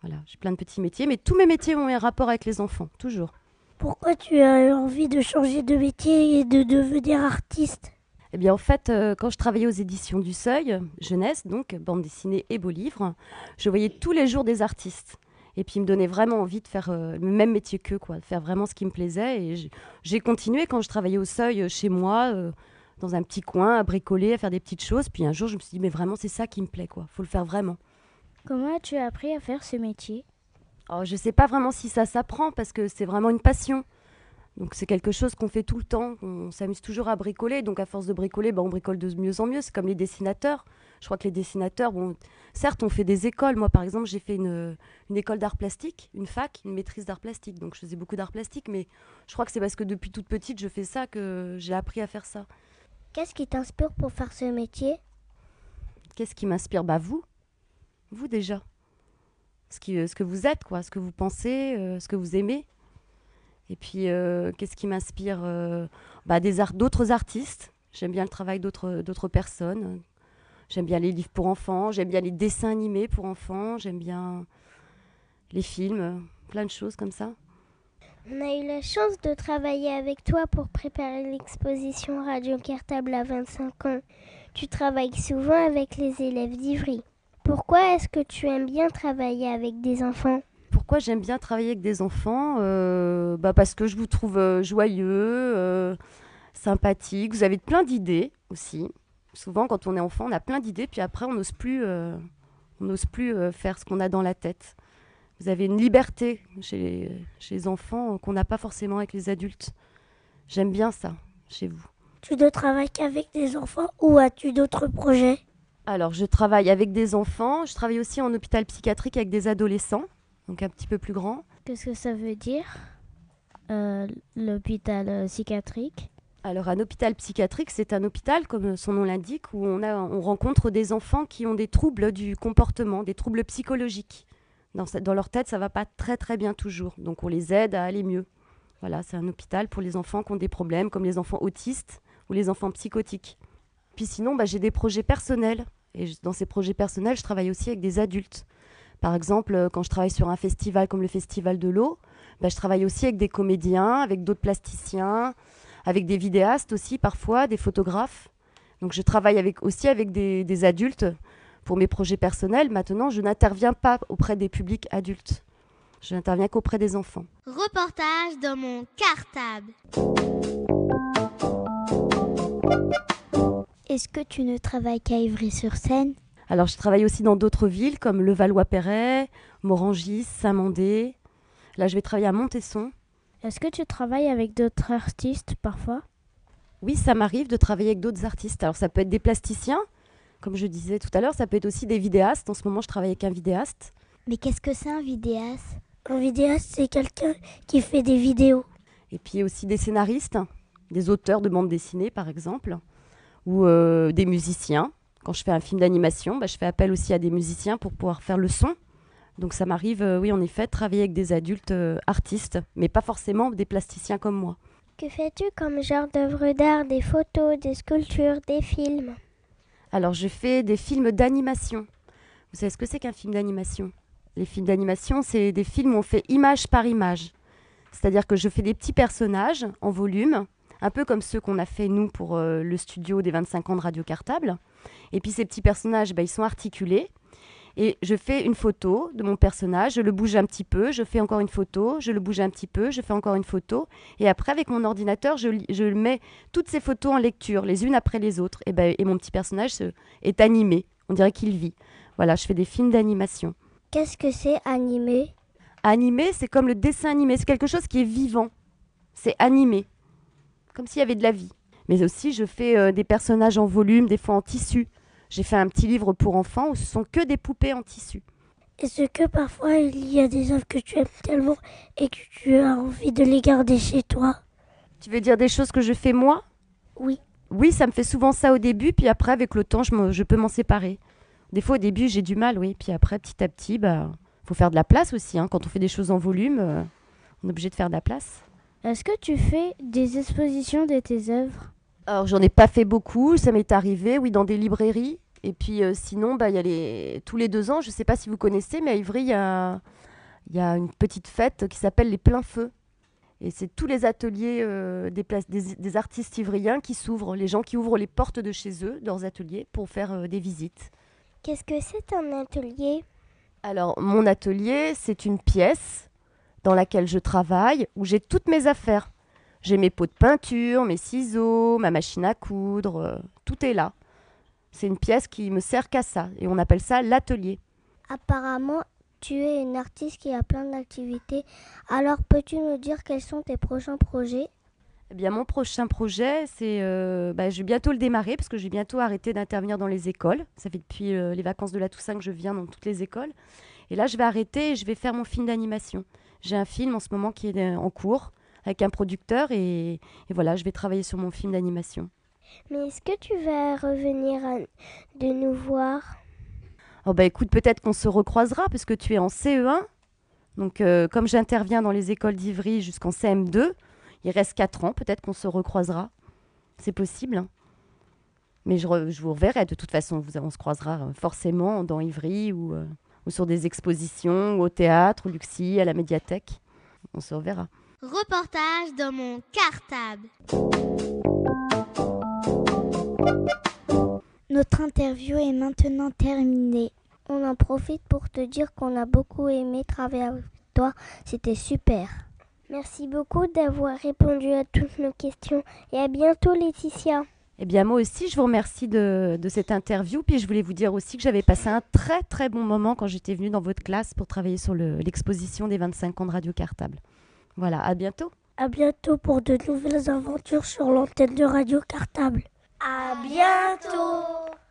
Voilà, j'ai plein de petits métiers, mais tous mes métiers ont un rapport avec les enfants, toujours. Pourquoi tu as envie de changer de métier et de devenir artiste? Eh bien, en fait, euh, quand je travaillais aux éditions du Seuil, jeunesse, donc bande dessinée et beaux livres, je voyais tous les jours des artistes. Et puis, il me donnait vraiment envie de faire euh, le même métier qu'eux, quoi, de faire vraiment ce qui me plaisait. Et j'ai continué quand je travaillais au Seuil chez moi. Euh, dans un petit coin, à bricoler, à faire des petites choses. Puis un jour, je me suis dit, mais vraiment, c'est ça qui me plaît, quoi. Faut le faire vraiment. Comment as-tu appris à faire ce métier? Oh, Je ne sais pas vraiment si ça s'apprend, parce que c'est vraiment une passion. Donc c'est quelque chose qu'on fait tout le temps. On s'amuse toujours à bricoler. Donc à force de bricoler, ben, on bricole de mieux en mieux. C'est comme les dessinateurs. Je crois que les dessinateurs, bon, certes, on fait des écoles. Moi, par exemple, j'ai fait une, une école d'art plastique, une fac, une maîtrise d'art plastique. Donc je faisais beaucoup d'art plastique. Mais je crois que c'est parce que depuis toute petite, je fais ça que j'ai appris à faire ça. Qu'est-ce qui t'inspire pour faire ce métier? Qu'est-ce qui m'inspire? Bah vous, vous déjà. Ce, qui, ce que vous êtes, quoi, ce que vous pensez, euh, ce que vous aimez. Et puis, euh, qu'est-ce qui m'inspire bah, des art d'autres artistes. J'aime bien le travail d'autres, d'autres personnes. J'aime bien les livres pour enfants. J'aime bien les dessins animés pour enfants. J'aime bien les films, plein de choses comme ça. On a eu la chance de travailler avec toi pour préparer l'exposition Radio Cartable à 25 ans. Tu travailles souvent avec les élèves d'Ivry. Pourquoi est-ce que tu aimes bien travailler avec des enfants? Pourquoi j'aime bien travailler avec des enfants euh, bah Parce que je vous trouve euh, joyeux, euh, sympathique. Vous avez plein d'idées aussi. Souvent, quand on est enfant, on a plein d'idées, puis après, on n'ose plus, on n'ose plus faire ce qu'on a dans la tête vous avez une liberté chez, chez les enfants qu'on n'a pas forcément avec les adultes. J'aime bien ça chez vous. Tu ne travailles qu'avec des enfants ou as-tu d'autres projets? Alors, je travaille avec des enfants. Je travaille aussi en hôpital psychiatrique avec des adolescents, donc un petit peu plus grands. Qu'est-ce que ça veut dire, euh, l'hôpital euh, psychiatrique? Alors un hôpital psychiatrique, c'est un hôpital, comme son nom l'indique, où on, a, on rencontre des enfants qui ont des troubles du comportement, des troubles psychologiques dans, leur tête, ça va pas très très bien toujours. Donc on les aide à aller mieux. Voilà, c'est un hôpital pour les enfants qui ont des problèmes, comme les enfants autistes ou les enfants psychotiques. Puis sinon, bah, j'ai des projets personnels. Et dans ces projets personnels, je travaille aussi avec des adultes. Par exemple, euh, quand je travaille sur un festival comme le Festival de l'eau, bah, je travaille aussi avec des comédiens, avec d'autres plasticiens, avec des vidéastes aussi parfois, des photographes. Donc je travaille avec, aussi avec des adultes pour mes projets personnels, maintenant, je n'interviens pas auprès des publics adultes. Je n'interviens qu'auprès des enfants. Reportage dans mon cartable. Est-ce que tu ne travailles qu'à Ivry-sur-Seine? Alors, je travaille aussi dans d'autres villes comme Levallois-Perret, Morangis, Saint-Mandé. Là, je vais travailler à Montesson. Est-ce que tu travailles avec d'autres artistes parfois? Oui, ça m'arrive de travailler avec d'autres artistes. Alors, ça peut être des plasticiens, comme je disais tout à l'heure, ça peut être aussi des vidéastes. En ce moment, je travaille avec un vidéaste. Mais qu'est-ce que c'est un vidéaste? Un vidéaste, c'est quelqu'un qui fait des vidéos. Et puis aussi des scénaristes, des auteurs de bandes dessinées par exemple, ou euh, des musiciens. Quand je fais un film d'animation, bah, je fais appel aussi à des musiciens pour pouvoir faire le son. Donc ça m'arrive, euh, oui, en effet, de travailler avec des adultes euh, artistes, mais pas forcément des plasticiens comme moi. Que fais-tu comme genre d'œuvre d'art Des photos, des sculptures, des films? Alors je fais des films d'animation. Vous savez ce que c'est qu'un film d'animation? Les films d'animation, c'est des films où on fait image par image. C'est-à-dire que je fais des petits personnages en volume, un peu comme ceux qu'on a fait nous pour euh, le studio des 25 ans de Radio Cartable. Et puis ces petits personnages, bah, ils sont articulés. Et je fais une photo de mon personnage, je le bouge un petit peu, je fais encore une photo, je le bouge un petit peu, je fais encore une photo. Et après, avec mon ordinateur, je, je mets toutes ces photos en lecture, les unes après les autres. Et, ben, et mon petit personnage est animé. On dirait qu'il vit. Voilà, je fais des films d'animation. Qu'est-ce que c'est animé? Animé, c'est comme le dessin animé. C'est quelque chose qui est vivant. C'est animé. Comme s'il y avait de la vie. Mais aussi, je fais euh, des personnages en volume, des fois en tissu. J'ai fait un petit livre pour enfants où ce sont que des poupées en tissu. Est-ce que parfois il y a des œuvres que tu aimes tellement et que tu as envie de les garder chez toi? Tu veux dire des choses que je fais moi? Oui. Oui, ça me fait souvent ça au début, puis après, avec le temps, je, je peux m'en séparer. Des fois, au début, j'ai du mal, oui. Puis après, petit à petit, bah, faut faire de la place aussi. Hein. Quand on fait des choses en volume, euh, on est obligé de faire de la place. Est-ce que tu fais des expositions de tes œuvres? Alors, j'en ai pas fait beaucoup, ça m'est arrivé, oui, dans des librairies. Et puis, euh, sinon, bah, y a les... tous les deux ans, je ne sais pas si vous connaissez, mais à Ivry, il y a... y a une petite fête qui s'appelle les Pleins Feux. Et c'est tous les ateliers euh, des, des, des, artistes ivriens qui s'ouvrent, les gens qui ouvrent les portes de chez eux, de leurs ateliers, pour faire euh, des visites. Qu'est-ce que c'est un atelier? Alors, mon atelier, c'est une pièce dans laquelle je travaille, où j'ai toutes mes affaires. J'ai mes pots de peinture, mes ciseaux, ma machine à coudre, euh, tout est là. C'est une pièce qui me sert qu'à ça et on appelle ça l'atelier. Apparemment, tu es une artiste qui a plein d'activités. Alors peux-tu nous dire quels sont tes prochains projets? Eh bien, mon prochain projet, c'est, euh, bah, je vais bientôt le démarrer parce que j'ai bientôt arrêté d'intervenir dans les écoles. Ça fait depuis euh, les vacances de la Toussaint que je viens dans toutes les écoles. Et là, je vais arrêter et je vais faire mon film d'animation. J'ai un film en ce moment qui est en cours avec un producteur et, et, voilà, je vais travailler sur mon film d'animation. Mais est-ce que tu vas revenir à, de nous voir? Oh bah écoute, peut-être qu'on se recroisera parce que tu es en CE1. Donc euh, comme j'interviens dans les écoles d'Ivry jusqu'en CM2, il reste 4 ans, peut-être qu'on se recroisera. C'est possible. Hein. Mais je, re, je, vous reverrai de toute façon, vous, on se croisera euh, forcément dans Ivry ou, euh, ou sur des expositions, ou au théâtre, au Luxi, à la médiathèque. On se reverra. Reportage dans mon cartable. Notre interview est maintenant terminée. On en profite pour te dire qu'on a beaucoup aimé travailler avec toi. C'était super. Merci beaucoup d'avoir répondu à toutes nos questions et à bientôt Laetitia. Eh bien moi aussi, je vous remercie de, de cette interview. Puis je voulais vous dire aussi que j'avais passé un très très bon moment quand j'étais venue dans votre classe pour travailler sur l'exposition des 25 ans de Radio Cartable. Voilà, à bientôt. À bientôt pour de nouvelles aventures sur l'antenne de Radio Cartable. À bientôt.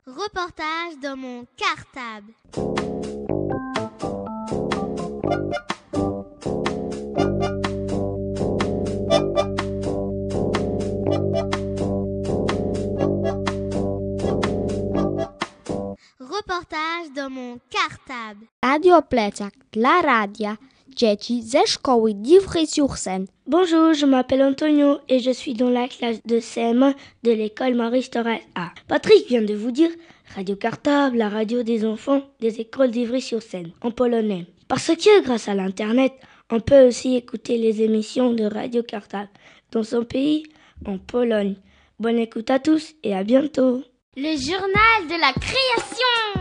Reportage dans mon cartable. Reportage dans mon cartable. Radio Plecak dla radia dzieci ze szkoły d'Ivry-sur-Seine. Bonjour, je m'appelle Antonio et je suis dans la classe de CM1 de l'école Maurice Torres A. Patrick vient de vous dire Radio Cartable, la radio des enfants des écoles d'Ivry-sur-Seine en polonais. Parce que grâce à l'Internet, on peut aussi écouter les émissions de Radio Cartable dans son pays, en Pologne. Bonne écoute à tous et à bientôt. Le journal de la création.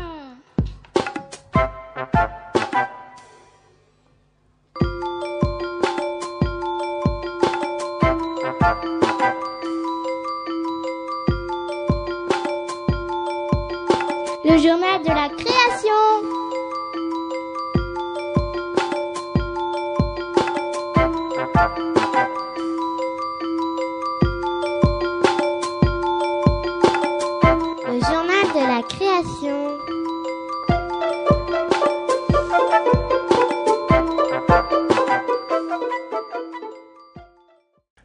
Le journal de la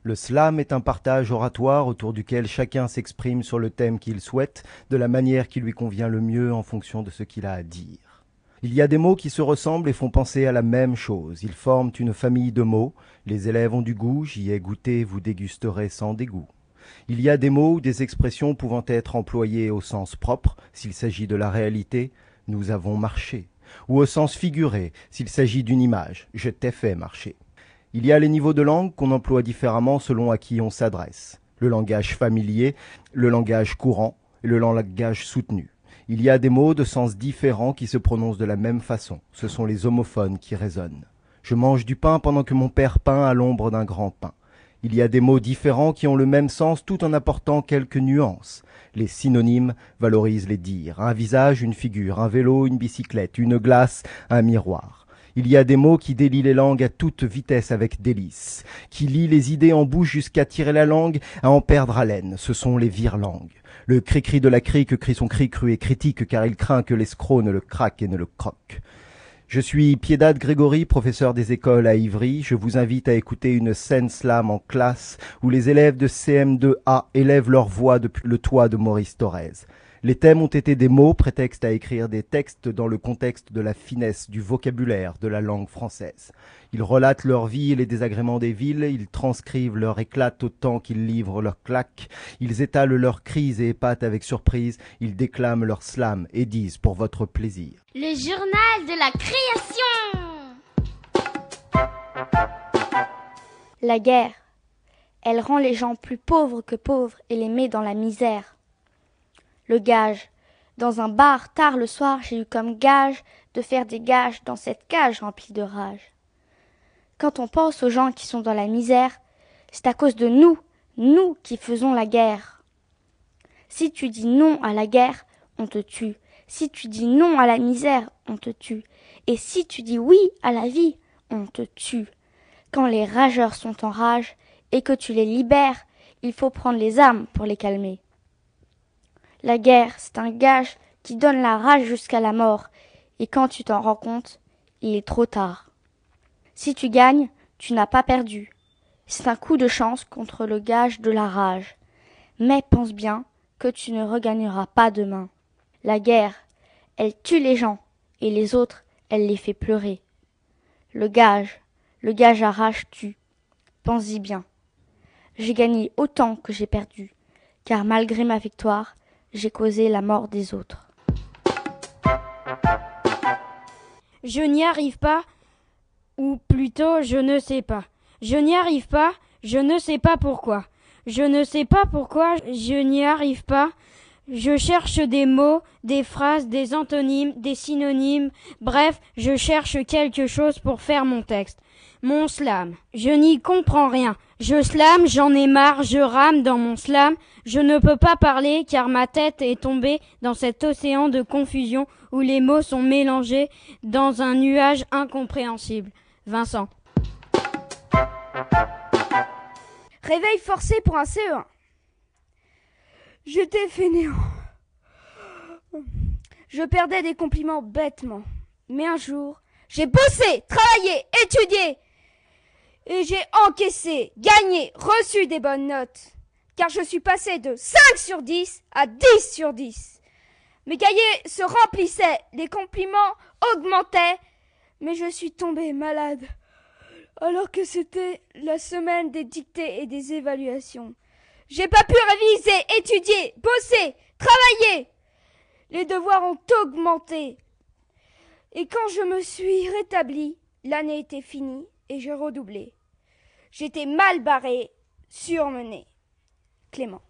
Le slam est un partage oratoire autour duquel chacun s'exprime sur le thème qu'il souhaite, de la manière qui lui convient le mieux en fonction de ce qu'il a à dire. Il y a des mots qui se ressemblent et font penser à la même chose. Ils forment une famille de mots. Les élèves ont du goût, j'y ai goûté, vous dégusterez sans dégoût. Il y a des mots ou des expressions pouvant être employés au sens propre, s'il s'agit de la réalité, nous avons marché, ou au sens figuré, s'il s'agit d'une image, je t'ai fait marcher. Il y a les niveaux de langue qu'on emploie différemment selon à qui on s'adresse. Le langage familier, le langage courant et le langage soutenu. Il y a des mots de sens différents qui se prononcent de la même façon. Ce sont les homophones qui résonnent. Je mange du pain pendant que mon père peint à l'ombre d'un grand pin. Il y a des mots différents qui ont le même sens tout en apportant quelques nuances. Les synonymes valorisent les dires. Un visage, une figure, un vélo, une bicyclette, une glace, un miroir. Il y a des mots qui délient les langues à toute vitesse avec délice, qui lient les idées en bouche jusqu'à tirer la langue, à en perdre haleine. Ce sont les vire-langues. Le cri-cri de la crique crie son cri cru et critique car il craint que l'escroc ne le craque et ne le croque. Je suis Piedade Grégory, professeur des écoles à Ivry. Je vous invite à écouter une scène slam en classe où les élèves de CM2A élèvent leur voix depuis le toit de Maurice Thorez. Les thèmes ont été des mots, prétexte à écrire des textes dans le contexte de la finesse du vocabulaire de la langue française. Ils relatent leur vie et les désagréments des villes, ils transcrivent leur éclat autant qu'ils livrent leurs claques, ils étalent leurs crises et épatent avec surprise, ils déclament leur slam et disent pour votre plaisir. Le journal de la création La guerre, elle rend les gens plus pauvres que pauvres et les met dans la misère le gage. Dans un bar, tard le soir, j'ai eu comme gage de faire des gages dans cette cage remplie de rage. Quand on pense aux gens qui sont dans la misère, c'est à cause de nous, nous qui faisons la guerre. Si tu dis non à la guerre, on te tue. Si tu dis non à la misère, on te tue. Et si tu dis oui à la vie, on te tue. Quand les rageurs sont en rage et que tu les libères, il faut prendre les armes pour les calmer. La guerre, c'est un gage qui donne la rage jusqu'à la mort, et quand tu t'en rends compte, il est trop tard. Si tu gagnes, tu n'as pas perdu. C'est un coup de chance contre le gage de la rage. Mais pense bien que tu ne regagneras pas demain. La guerre, elle tue les gens, et les autres, elle les fait pleurer. Le gage, le gage à rage tue. Pense-y bien. J'ai gagné autant que j'ai perdu, car malgré ma victoire, j'ai causé la mort des autres. Je n'y arrive pas, ou plutôt je ne sais pas. Je n'y arrive pas, je ne sais pas pourquoi. Je ne sais pas pourquoi je n'y arrive pas. Je cherche des mots, des phrases, des antonymes, des synonymes, bref, je cherche quelque chose pour faire mon texte. Mon slam. Je n'y comprends rien. Je slame, j'en ai marre, je rame dans mon slam. Je ne peux pas parler car ma tête est tombée dans cet océan de confusion où les mots sont mélangés dans un nuage incompréhensible. Vincent. Réveil forcé pour un CE1. J'étais fainéant. Je perdais des compliments bêtement. Mais un jour, j'ai bossé, travaillé, étudié, et j'ai encaissé, gagné, reçu des bonnes notes, car je suis passé de 5 sur 10 à 10 sur 10. Mes cahiers se remplissaient, les compliments augmentaient, mais je suis tombé malade, alors que c'était la semaine des dictées et des évaluations. J'ai pas pu réviser, étudier, bosser, travailler. Les devoirs ont augmenté. Et quand je me suis rétabli, l'année était finie et je redoublais. J'étais mal barré, surmené. Clément.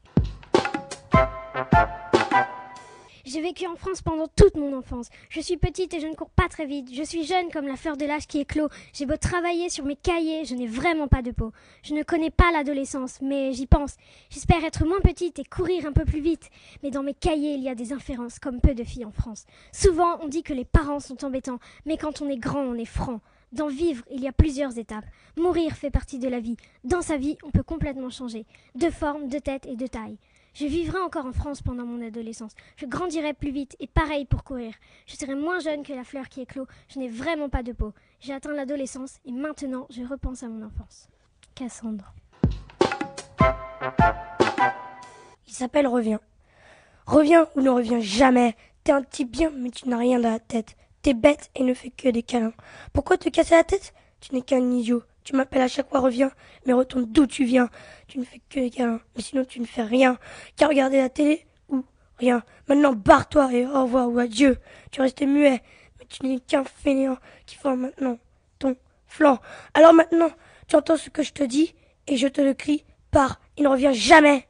J'ai vécu en France pendant toute mon enfance. Je suis petite et je ne cours pas très vite. Je suis jeune comme la fleur de l'âge qui éclot. J'ai beau travailler sur mes cahiers, je n'ai vraiment pas de peau. Je ne connais pas l'adolescence, mais j'y pense. J'espère être moins petite et courir un peu plus vite. Mais dans mes cahiers, il y a des inférences, comme peu de filles en France. Souvent, on dit que les parents sont embêtants, mais quand on est grand, on est franc. Dans vivre, il y a plusieurs étapes. Mourir fait partie de la vie. Dans sa vie, on peut complètement changer. De forme, de tête et de taille. Je vivrai encore en France pendant mon adolescence. Je grandirai plus vite et pareil pour courir. Je serai moins jeune que la fleur qui éclot. Je n'ai vraiment pas de peau. J'ai atteint l'adolescence et maintenant je repense à mon enfance. Cassandre. Il s'appelle Reviens. Reviens ou ne reviens jamais. T'es un type bien, mais tu n'as rien dans la tête. T'es bête et ne fais que des câlins. Pourquoi te casser la tête? Tu n'es qu'un idiot. Tu m'appelles à chaque fois reviens, mais retourne d'où tu viens. Tu ne fais que des câlins, mais sinon tu ne fais rien. Qu'à regarder la télé ou rien. Maintenant barre-toi et au revoir ou adieu. Tu restais muet, mais tu n'es qu'un fainéant qui forme maintenant ton flanc. Alors maintenant, tu entends ce que je te dis et je te le crie par il ne revient jamais.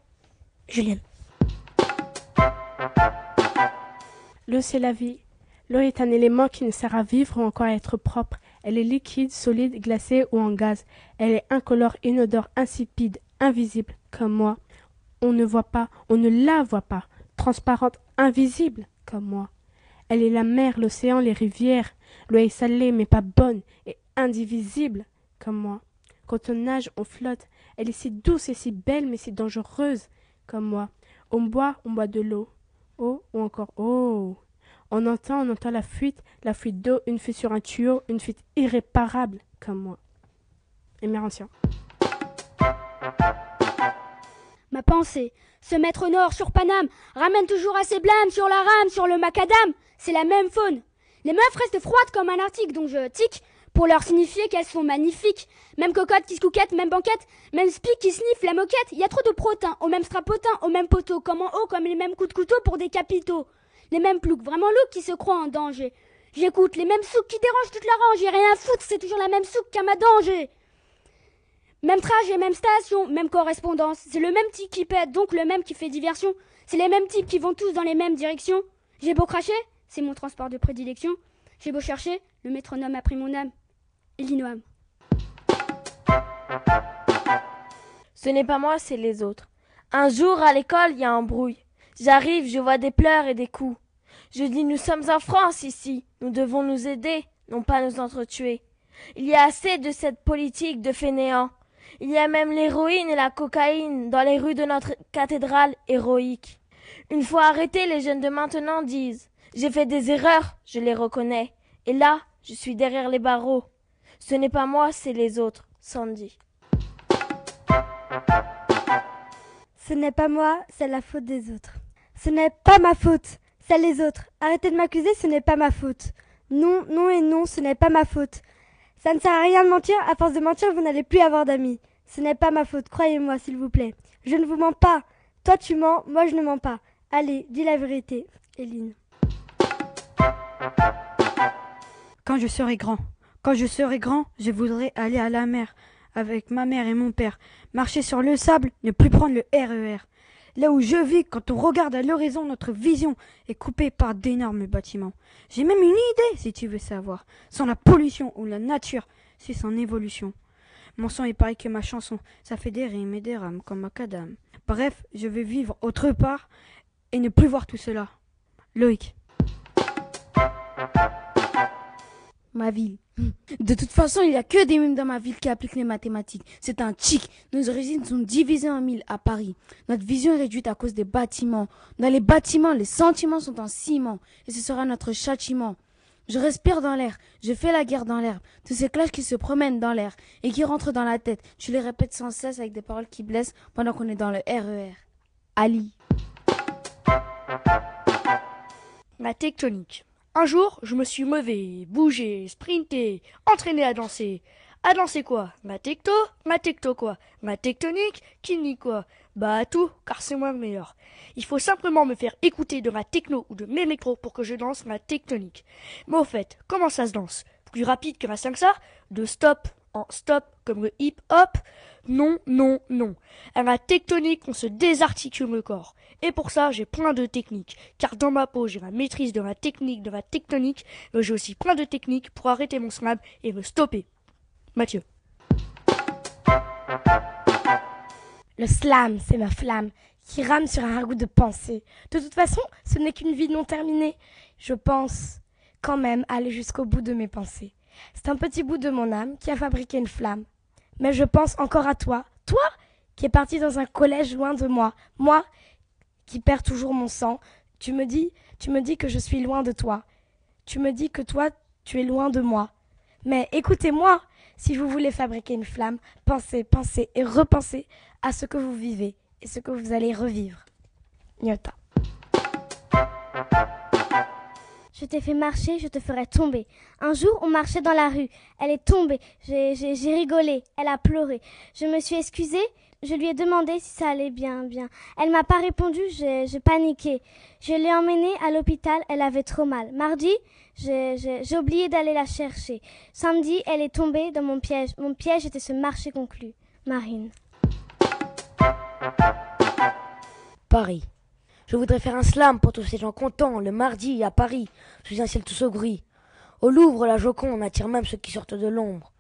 Julienne. L'eau, c'est la vie. L'eau est un élément qui ne sert à vivre ou encore à être propre. Elle est liquide, solide, glacée ou en gaz. Elle est incolore, inodore, insipide, invisible, comme moi. On ne voit pas, on ne la voit pas. Transparente, invisible, comme moi. Elle est la mer, l'océan, les rivières. L'eau est salée, mais pas bonne, et indivisible, comme moi. Quand on nage, on flotte. Elle est si douce et si belle, mais si dangereuse, comme moi. On boit, on boit de l'eau. Eau ou encore eau. On entend, on entend la fuite, la fuite d'eau, une fuite sur un tuyau, une fuite irréparable, comme moi. Mérancien. Ma pensée, se mettre au nord sur Paname, ramène toujours assez blâme sur la rame, sur le macadam. C'est la même faune. Les meufs restent froides comme un article dont je tic pour leur signifier qu'elles sont magnifiques. Même cocotte qui se couquette, même banquette, même spic qui sniffe la moquette. Il y a trop de protéines, au même strapotin, au même poteau, comme en haut, comme les mêmes coups de couteau pour des capitaux. Les mêmes ploucs, vraiment loups qui se croient en danger. J'écoute les mêmes souks qui dérangent toute la range, j'ai rien à foutre, c'est toujours la même souk qu'à ma danger. Même trajet, même station, même correspondance. C'est le même type qui pète, donc le même qui fait diversion. C'est les mêmes types qui vont tous dans les mêmes directions. J'ai beau cracher, c'est mon transport de prédilection. J'ai beau chercher, le métronome a pris mon âme. Illinois. Ce n'est pas moi, c'est les autres. Un jour, à l'école, il y a un brouille. J'arrive, je vois des pleurs et des coups. Je dis nous sommes en France ici, nous devons nous aider, non pas nous entretuer. Il y a assez de cette politique de fainéants. Il y a même l'héroïne et la cocaïne dans les rues de notre cathédrale héroïque. Une fois arrêtés, les jeunes de maintenant disent J'ai fait des erreurs, je les reconnais. Et là, je suis derrière les barreaux. Ce n'est pas moi, c'est les autres. Sandy. Ce n'est pas moi, c'est la faute des autres. Ce n'est pas ma faute, c'est les autres. Arrêtez de m'accuser, ce n'est pas ma faute. Non, non et non, ce n'est pas ma faute. Ça ne sert à rien de mentir, à force de mentir, vous n'allez plus avoir d'amis. Ce n'est pas ma faute, croyez-moi, s'il vous plaît. Je ne vous mens pas. Toi tu mens, moi je ne mens pas. Allez, dis la vérité, Eline. Quand je serai grand, quand je serai grand, je voudrais aller à la mer avec ma mère et mon père, marcher sur le sable, ne plus prendre le RER. Là où je vis, quand on regarde à l'horizon, notre vision est coupée par d'énormes bâtiments. J'ai même une idée, si tu veux savoir. Sans la pollution ou la nature, c'est son évolution. Mon sang est pareil que ma chanson, ça fait des rimes et des rames comme macadam. Bref, je vais vivre autre part et ne plus voir tout cela. Loïc. Ma ville. De toute façon, il n'y a que des mimes dans ma ville qui appliquent les mathématiques. C'est un chic. Nos origines sont divisées en mille à Paris. Notre vision est réduite à cause des bâtiments. Dans les bâtiments, les sentiments sont en ciment. Et ce sera notre châtiment. Je respire dans l'air, je fais la guerre dans l'herbe. Tous ces clashs qui se promènent dans l'air et qui rentrent dans la tête, tu les répètes sans cesse avec des paroles qui blessent pendant qu'on est dans le RER. Ali. La tectonique. Un jour, je me suis levé, bougé, sprinté, entraîné à danser. À danser quoi? Ma tecto? Ma tecto quoi? Ma tectonique? Qui quoi? Bah tout, car c'est moi le meilleur. Il faut simplement me faire écouter de ma techno ou de mes métros pour que je danse ma tectonique. Mais au fait, comment ça se danse? Plus rapide que ma 5 ça De stop en stop comme le hip hop Non, non, non. À ma tectonique, on se désarticule le corps. Et pour ça, j'ai plein de techniques. Car dans ma peau, j'ai la maîtrise de ma technique, de ma tectonique, mais j'ai aussi plein de techniques pour arrêter mon slam et me stopper. Mathieu. Le slam, c'est ma flamme qui rame sur un ragoût de pensée. De toute façon, ce n'est qu'une vie non terminée. Je pense quand même aller jusqu'au bout de mes pensées. C'est un petit bout de mon âme qui a fabriqué une flamme. Mais je pense encore à toi, toi qui es parti dans un collège loin de moi, moi qui perds toujours mon sang. Tu me dis, tu me dis que je suis loin de toi. Tu me dis que toi, tu es loin de moi. Mais écoutez-moi, Si vous voulez fabriquer une flamme, pensez, pensez et repensez à ce que vous vivez et ce que vous allez revivre. Nyota. Je t'ai fait marcher, je te ferai tomber. Un jour, on marchait dans la rue. Elle est tombée. J'ai rigolé. Elle a pleuré. Je me suis excusée. Je lui ai demandé si ça allait bien, bien. Elle m'a pas répondu. J'ai paniqué. Je l'ai emmenée à l'hôpital. Elle avait trop mal. Mardi, j'ai oublié d'aller la chercher. Samedi, elle est tombée dans mon piège. Mon piège était ce marché conclu. Marine. Paris. Je voudrais faire un slam pour tous ces gens contents le mardi à Paris, sous un ciel tout gris. Au Louvre, la Joconde attire même ceux qui sortent de l'ombre.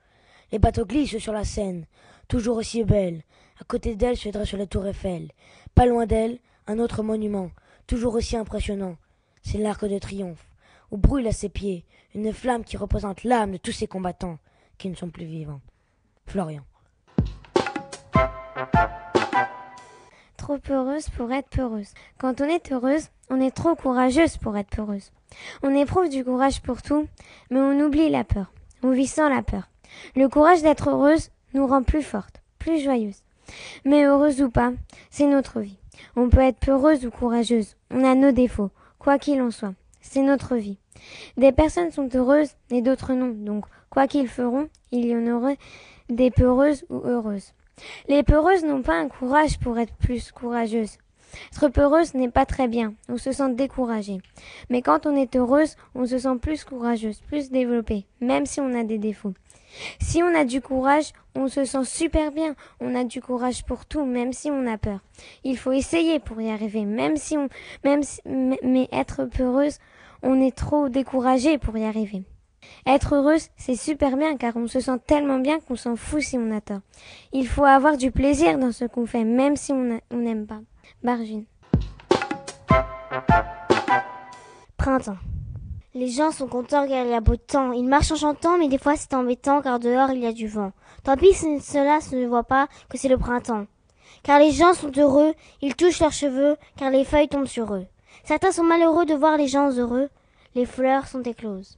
Les bateaux glissent sur la Seine, toujours aussi belle. À côté d'elle se dresse la tour Eiffel. Pas loin d'elle, un autre monument, toujours aussi impressionnant. C'est l'arc de triomphe, où brûle à ses pieds une flamme qui représente l'âme de tous ces combattants qui ne sont plus vivants. Florian. Trop heureuse pour être peureuse. Quand on est heureuse, on est trop courageuse pour être peureuse. On éprouve du courage pour tout, mais on oublie la peur. On vit sans la peur. Le courage d'être heureuse nous rend plus forte, plus joyeuse. Mais heureuse ou pas, c'est notre vie. On peut être peureuse ou courageuse. On a nos défauts, quoi qu'il en soit. C'est notre vie. Des personnes sont heureuses et d'autres non. Donc, quoi qu'ils feront, il y en aurait des peureuses ou heureuses. Les peureuses n'ont pas un courage pour être plus courageuses. Être peureuse n'est pas très bien, on se sent découragé. Mais quand on est heureuse, on se sent plus courageuse, plus développée, même si on a des défauts. Si on a du courage, on se sent super bien. On a du courage pour tout, même si on a peur. Il faut essayer pour y arriver, même si on, même mais être peureuse, on est trop découragé pour y arriver. Être heureuse, c'est super bien car on se sent tellement bien qu'on s'en fout si on a tort. Il faut avoir du plaisir dans ce qu'on fait, même si on n'aime pas. Bargine. Printemps. Les gens sont contents car il y a beau temps. Ils marchent en chantant, mais des fois c'est embêtant car dehors il y a du vent. Tant pis si cela ne voit pas que c'est le printemps. Car les gens sont heureux, ils touchent leurs cheveux car les feuilles tombent sur eux. Certains sont malheureux de voir les gens heureux. Les fleurs sont écloses.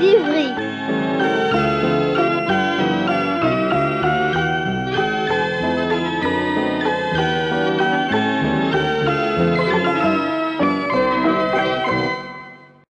d'Ivry.